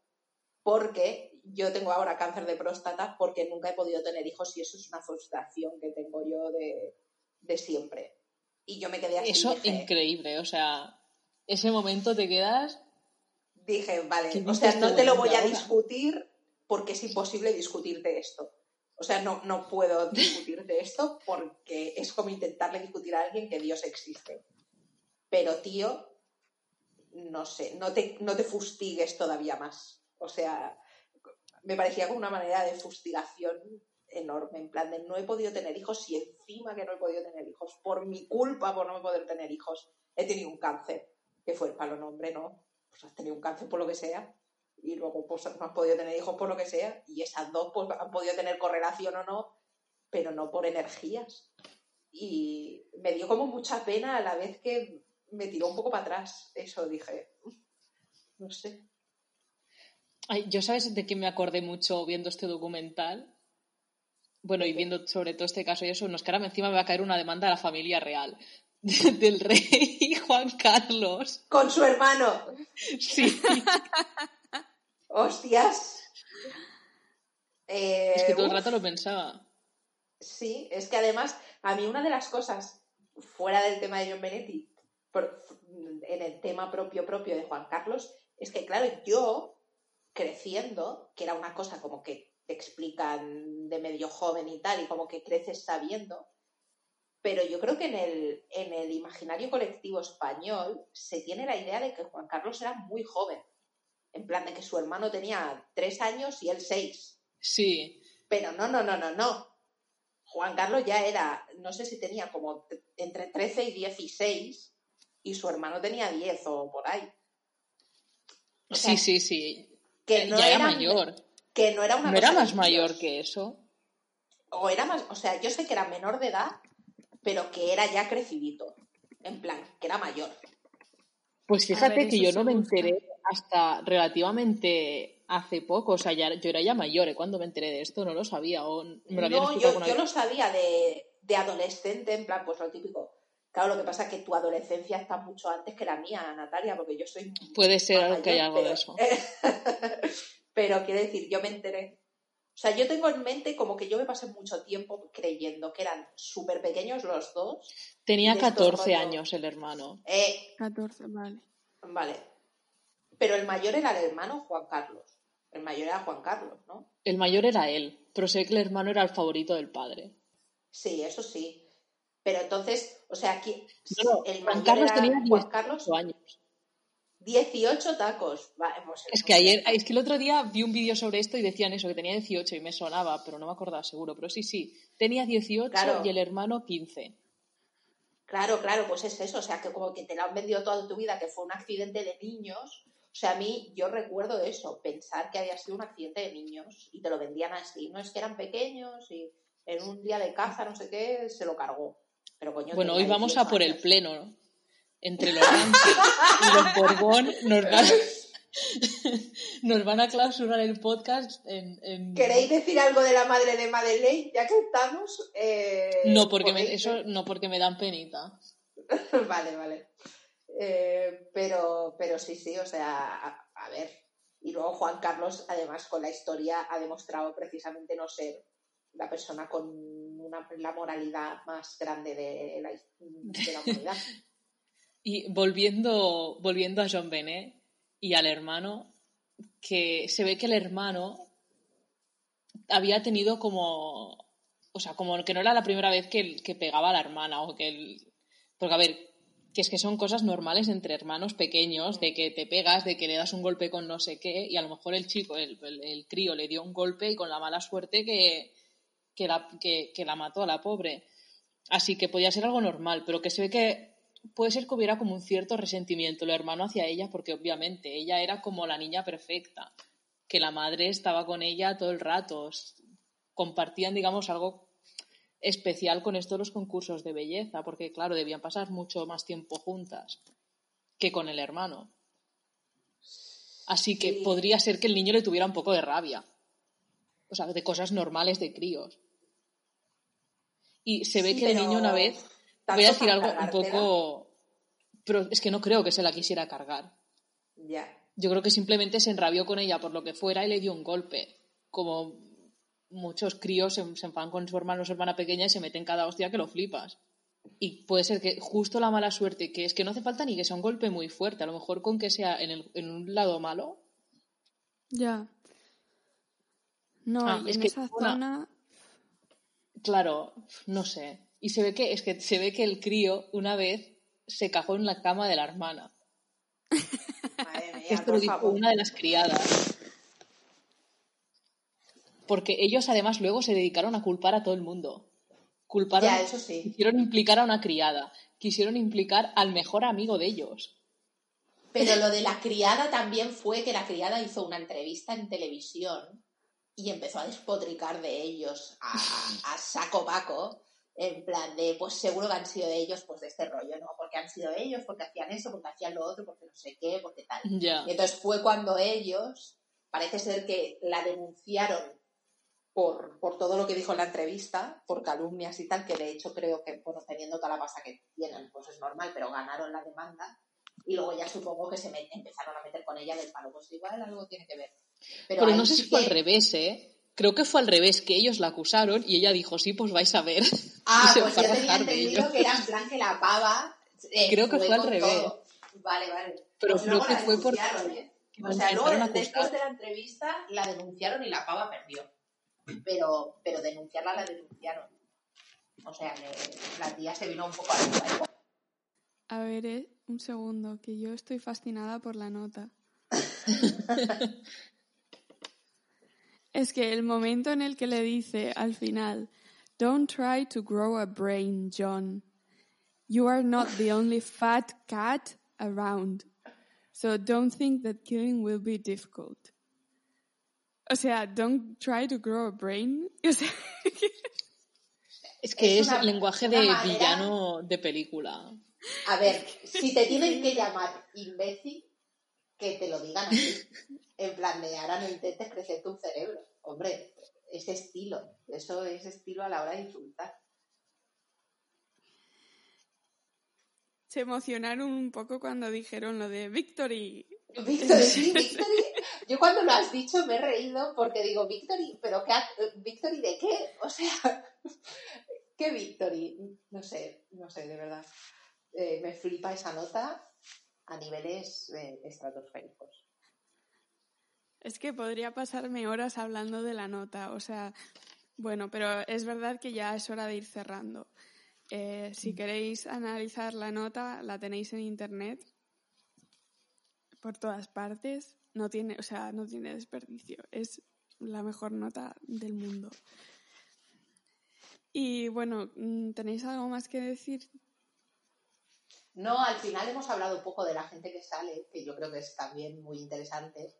porque yo tengo ahora cáncer de próstata porque nunca he podido tener hijos y eso es una frustración que tengo yo de, de siempre. Y yo me quedé así. Eso dije, increíble, o sea, ese momento te quedas. Dije, vale, ¿Qué o sea, no te lo voy a discutir porque es imposible discutirte esto. O sea, no, no puedo discutir de esto porque es como intentarle discutir a alguien que Dios existe. Pero, tío, no sé, no te, no te fustigues todavía más. O sea, me parecía como una manera de fustigación enorme, en plan de no he podido tener hijos y encima que no he podido tener hijos, por mi culpa por no poder tener hijos, he tenido un cáncer, que fue el palo nombre, ¿no? Pues has tenido un cáncer por lo que sea, y luego pues no has podido tener hijos por lo que sea, y esas dos pues han podido tener correlación o no, pero no por energías. Y me dio como mucha pena a la vez que me tiró un poco para atrás. Eso dije, no sé. Ay, yo sabes de qué me acordé mucho viendo este documental. Bueno, y viendo sobre todo este caso y eso, nos que ahora encima me va a caer una demanda a la familia real del rey Juan Carlos. Con su hermano. Sí. Hostias. es que todo el Eh, rato lo pensaba. Sí, es que además, a mí una de las cosas, fuera del tema de John Benetti, por- en el tema propio propio de Juan Carlos, es que, claro, yo creciendo, que era una cosa como que te explican de medio joven y tal, y como que creces sabiendo, pero yo creo que en el, en el imaginario colectivo español se tiene la idea de que Juan Carlos era muy joven, en plan de que su hermano tenía tres años y él seis. Sí. Pero no, no, no, no, no. Juan Carlos ya era, no sé si tenía como entre 13 y 16 y su hermano tenía 10 o por ahí. O sea, Sí, sí, sí. Que no ya era, era mayor. Que no era una ¿No era cosa más mayor que eso? O era más, o sea, yo sé que era menor de edad, pero que era ya crecidito. En plan, que era mayor. Pues fíjate ver, que yo no me enteré hasta relativamente hace poco. O sea, ya, yo era ya mayor ¿eh? cuando me enteré de esto, no lo sabía. O me lo habían No, yo, lo sabía de, de adolescente, en plan, pues lo típico. Claro, lo que pasa es que tu adolescencia está mucho antes que la mía, Natalia, porque yo soy Puede ser más que haya mayor, algo de eso. pero quiero decir, yo me enteré. O sea, yo tengo en mente como que yo me pasé mucho tiempo creyendo que eran súper pequeños los dos. Tenía de estos 14 rollo- años el hermano. Eh, 14, vale. vale. Pero el mayor era el hermano Juan Carlos. El mayor era Juan Carlos, ¿no? El mayor era él, pero sé que el hermano era el favorito del padre. Sí, eso sí. Pero entonces, o sea, aquí No, no, el Juan mayor Carlos era tenía Juan 18 Carlos, años. 18 tacos. Vale, pues Es que ayer, es que el otro día vi un vídeo sobre esto y decían eso, que tenía 18 y me sonaba, pero no me acordaba seguro. Pero sí, sí, tenía 18 Claro. y el hermano 15. Claro, claro, pues es eso, o sea, que como que te lo han vendido toda tu vida, que fue un accidente de niños. O sea, a mí, yo recuerdo eso, pensar que había sido un accidente de niños y te lo vendían así. No es que eran pequeños y en un día de caza, no sé qué, se lo cargó. Pero coño, Bueno, hoy vamos a 18 por el pleno, ¿no? Entre los y los Borbón nos van, nos van a clausurar el podcast en... en- ¿Queréis decir algo de la madre de Madeleine? Ya que estamos. eh, No, porque me, eso no porque me dan penita. vale, vale. Eh, pero, pero sí, sí, o sea, a, a ver. Y luego Juan Carlos, además, con la historia, ha demostrado precisamente no ser la persona con una- la moralidad más grande de la, de la humanidad. Y volviendo, volviendo a John Benet y al hermano, que se ve que el hermano había tenido como. O sea, como que no era la primera vez que, que pegaba a la hermana. O que el- porque, a ver, que es que son cosas normales entre hermanos pequeños, de que te pegas, de que le das un golpe con no sé qué, y a lo mejor el chico, el, el- el crío, le dio un golpe y con la mala suerte que, que, la, que, que la mató a la pobre. Así que podía ser algo normal, pero que se ve que puede ser que hubiera como un cierto resentimiento el hermano hacia ella, porque obviamente ella era como la niña perfecta, que la madre estaba con ella todo el rato, compartían, digamos, algo especial con esto los concursos de belleza, porque claro, debían pasar mucho más tiempo juntas que con el hermano. Así que Sí. podría ser que el niño le tuviera un poco de rabia. O sea, de cosas normales de críos. Y se ve Sí, que el niño una vez Voy a decir algo un poco. Pero es que no creo que se la quisiera cargar. Ya. Yo creo que simplemente se enrabió con ella por lo que fuera y le dio un golpe. Como muchos críos se, se enfadan con su hermano o su hermana pequeña y se meten cada hostia que lo flipas. Y puede ser que justo la mala suerte, que es que no hace falta ni que sea un golpe muy fuerte, a lo mejor con que sea en, el- en un lado malo. Ya. No, Ah, y es en que esa una- zona claro, no sé. Y se ve que, es que se ve que el crío una vez se cagó en la cama de la hermana. Madre mía, Esto lo dijo favor. una de las criadas. Porque ellos además luego se dedicaron a culpar a todo el mundo. Culparon, Ya, eso sí. quisieron implicar a una criada, quisieron implicar al mejor amigo de ellos. Pero lo de la criada también fue que la criada hizo una entrevista en televisión y empezó a despotricar de ellos a, a saco paco, en plan de, pues seguro que han sido ellos, pues de este rollo, ¿no? Porque han sido ellos, porque hacían eso, porque hacían lo otro, porque no sé qué, porque tal. Ya. Y entonces fue cuando ellos, parece ser que la denunciaron por, por todo lo que dijo en la entrevista, por calumnias y tal, que de hecho creo que, bueno, teniendo toda la pasta que tienen, pues es normal, pero ganaron la demanda. Y luego ya supongo que se empezaron a meter con ella del palo. Pues igual algo tiene que ver. Pero, no sé si fue que- al revés, ¿eh? Creo que fue al revés, que ellos la acusaron y ella dijo, sí, pues vais a ver. Ah, pues yo a tenía entendido que era en plan que la pava. eh, Creo que fue al revés. todo. Vale, vale. Pero Pues creo que fue por- ¿eh? O sea, luego después de la entrevista la denunciaron y la pava perdió. Pero, pero denunciarla la denunciaron. O sea, que la tía se vino un poco arriba. ¿eh? A ver, eh, un segundo, que yo estoy fascinada por la nota. es que el momento en el que le dice al final, Don't try to grow a brain, John. You are not the only fat cat around. So don't think that killing will be difficult. O sea, don't try to grow a brain. O sea, Es que Es es, una- lenguaje de villano de película. A ver, si te tienen que llamar imbécil, que te lo digan así. En plan de ahora no intentes crecer tu cerebro. Hombre, ese estilo. Eso es estilo a la hora de insultar. se emocionaron un poco cuando dijeron lo de Victory. Victory, sí, Victory. Yo cuando lo has dicho me he reído porque digo, Victory, ¿pero qué? ha- ¿Victory de qué? O sea, ¿qué Victory? No sé, no sé, de verdad. Eh, me flipa esa nota a niveles eh, estratosféricos. Es que podría pasarme horas hablando de la nota, o sea, bueno, pero es verdad que ya es hora de ir cerrando. Eh, si queréis analizar la nota, la tenéis en internet por todas partes. No tiene, o sea, no tiene desperdicio. Es la mejor nota del mundo. Y bueno, mm, ¿tenéis algo más que decir? No, al final hemos hablado un poco de la gente que sale, que yo creo que es también muy interesante.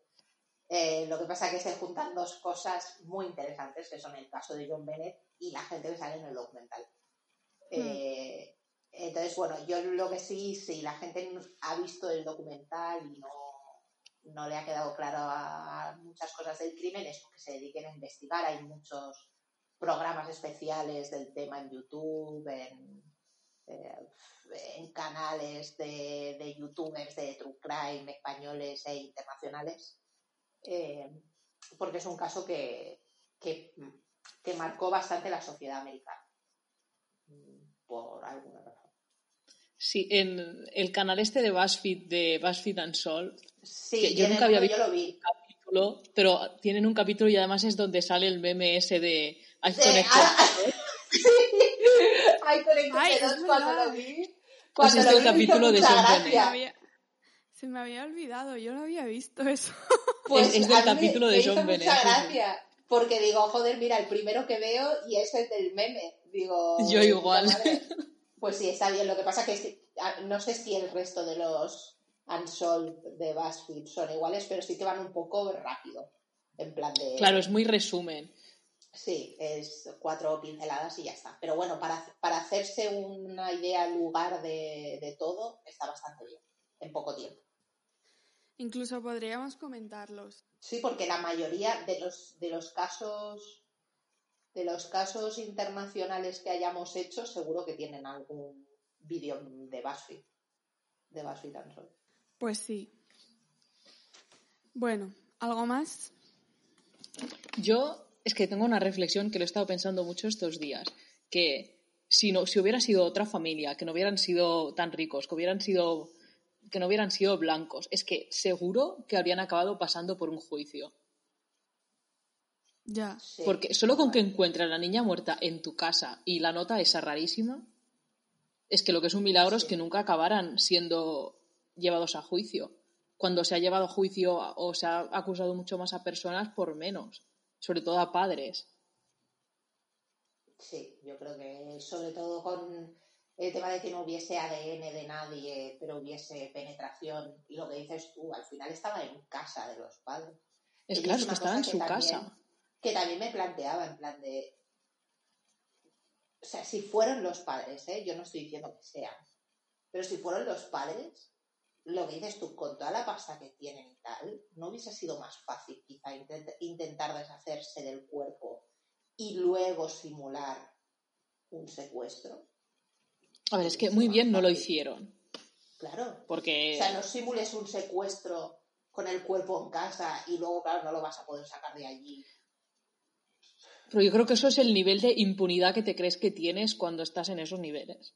Eh, lo que pasa es que se juntan dos cosas muy interesantes, que son el caso de John Bennett y la gente que sale en el documental. Eh, entonces, bueno, yo lo que sí, si la gente ha visto el documental y no, no le ha quedado claro a muchas cosas del crimen, es que se dediquen a investigar. Hay muchos programas especiales del tema en YouTube, en, eh, en canales de, de youtubers de True Crime españoles e internacionales, eh, porque es un caso que, que, que marcó bastante la sociedad americana, por alguna razón. Sí, en el canal este de BuzzFeed, de BuzzFeed Unsolved, Sí, Que yo nunca había visto- yo lo vi. capítulo, pero tienen un capítulo y además es donde sale el meme ese de I've Sí, es P2 cuando lo vi. Pues Cuando es lo vi hizo capítulo de John Se me, había, se me había olvidado, yo no había visto eso. Pues es del me- capítulo de me hizo John Bennett, mucha gracia. Porque digo, joder, mira, el primero que veo y es el del meme. Digo, Yo igual. madre. Pues sí, está bien. Lo que pasa que es- a- no sé si el resto de los Unsolved de BuzzFeed son iguales, pero sí que van un poco rápido. En plan de. Claro, es muy resumen. Sí, es cuatro pinceladas y ya está. Pero bueno, para, para hacerse una idea lugar de, de todo, está bastante bien, en poco tiempo. Incluso podríamos comentarlos. Sí, porque la mayoría de los, de los casos de los casos internacionales que hayamos hecho, seguro que tienen algún vídeo de BuzzFeed. De BuzzFeed Unsolved. Pues sí. Bueno, ¿algo más? Yo es que tengo una reflexión que lo he estado pensando mucho estos días, que si no, si hubiera sido otra familia, que no hubieran sido tan ricos, que hubieran sido que no hubieran sido blancos, es que seguro que habrían acabado pasando por un juicio. Ya. Porque solo con que encuentres a la niña muerta en tu casa y la nota esa rarísima, es que lo que es un milagro es que nunca acabaran siendo llevados a juicio. Cuando se ha llevado a juicio o se ha acusado mucho más a personas por menos, sobre todo a padres. Sí, yo creo que sobre todo con el tema de que no hubiese ADN de nadie, pero hubiese penetración, y lo que dices tú, al final estaba en casa de los padres. Es claro, que estaba en su casa. Que también me planteaba en plan de, o sea, si fueron los padres, ¿eh? yo no estoy diciendo que sean, pero si fueron los padres, lo que dices tú, con toda la pasta que tienen y tal, ¿no hubiese sido más fácil quizá intentar deshacerse del cuerpo y luego simular un secuestro? A ver, es que muy bien no lo hicieron. Claro. Porque... O sea, no simules un secuestro con el cuerpo en casa y luego, claro, no lo vas a poder sacar de allí pero yo creo que eso es el nivel de impunidad que te crees que tienes cuando estás en esos niveles.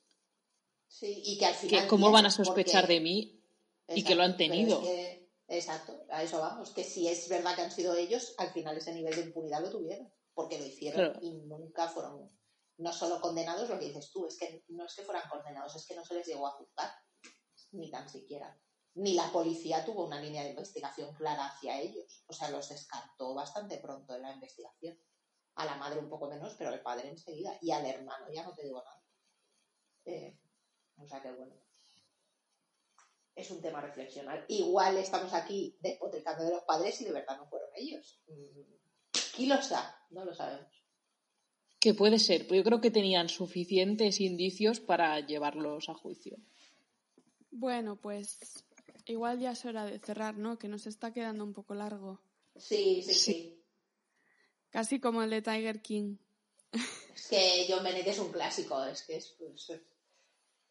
Sí, y que al final. ¿Cómo van a sospechar de mí y que lo han tenido? exacto, a eso vamos. Que si es verdad que han sido ellos, al final ese nivel de impunidad lo tuvieron. Porque lo hicieron y nunca fueron. No solo condenados, lo que dices tú, es que no es que fueran condenados, es que no se les llegó a juzgar. Ni tan siquiera. Ni la policía tuvo una línea de investigación clara hacia ellos. O sea, los descartó bastante pronto en la investigación a la madre un poco menos, pero al padre enseguida, y al hermano, ya no te digo nada. Eh, o sea que bueno, es un tema a reflexionar. Igual estamos aquí despotricando de los padres y de verdad no fueron ellos. ¿Quién lo sabe? No lo sabemos. Que puede ser, pero yo creo que tenían suficientes indicios para llevarlos a juicio. Bueno, pues igual ya es hora de cerrar, ¿no? Que nos está quedando un poco largo. sí. sí. sí. Casi como el de Tiger King. Es que John Bennett es un clásico, es que es,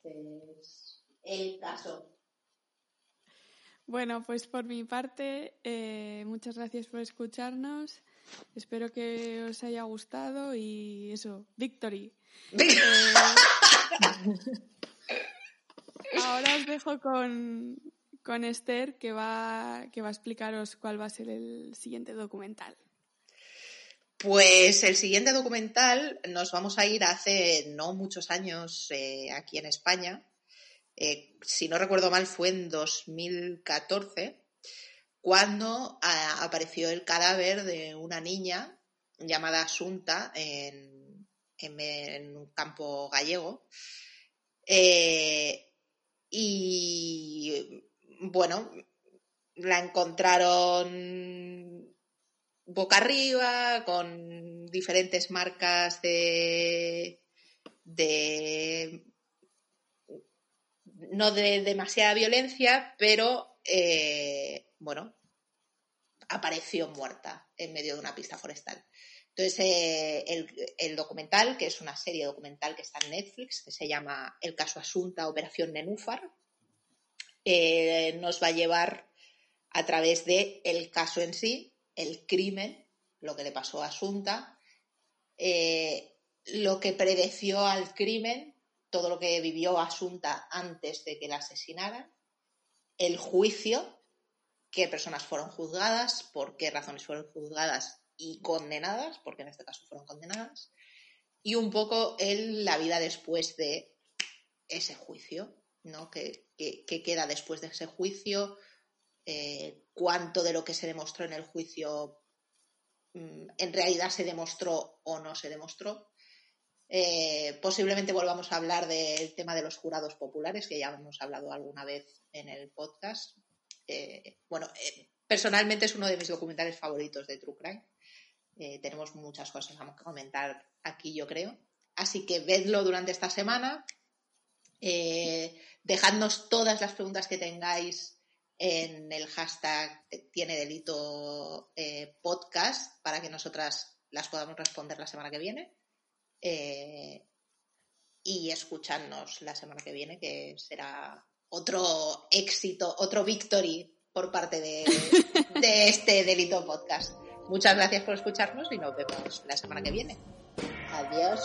pues, el caso. Bueno, pues por mi parte, eh, muchas gracias por escucharnos. Espero que os haya gustado y eso, victory. Eh, ahora os dejo con, con Esther que va, que va a explicaros cuál va a ser el siguiente documental. Pues el siguiente documental nos vamos a ir hace no muchos años eh, aquí en España. Eh, si no recuerdo mal, fue en 2014 cuando ah, apareció el cadáver de una niña llamada Asunta en, un campo gallego. Eh, y bueno, la encontraron boca arriba, con diferentes marcas de, de no de demasiada violencia, pero eh, bueno, apareció muerta en medio de una pista forestal. Entonces, eh, el, documental, que es una serie documental que está en Netflix, que se llama El caso Asunta, Operación Nenúfar, eh, nos va a llevar a través de caso en sí, el crimen, lo que le pasó a Asunta, lo que predeció al crimen, todo lo que vivió Asunta antes de que la asesinaran, el juicio, qué personas fueron juzgadas, por qué razones fueron juzgadas y condenadas, porque en este caso fueron condenadas, y un poco el, la vida después de ese juicio, ¿no? ¿Qué, queda después de ese juicio? Eh, cuánto de lo que se demostró en el juicio mm, en realidad se demostró o no se demostró. Eh, posiblemente volvamos a hablar del tema de los jurados populares, que ya hemos hablado alguna vez en el podcast. Eh, bueno, personalmente es uno de mis documentales favoritos de True Crime. tenemos muchas cosas que comentar aquí, yo creo. Así que vedlo durante esta semana. dejadnos todas las preguntas que tengáis en el hashtag tiene delito eh, podcast para que nosotras las podamos responder la semana que viene. Eh, y escucharnos la semana que viene, que será otro éxito, otro victory por parte de, de este delito podcast. Muchas gracias por escucharnos y nos vemos la semana que viene. Adiós.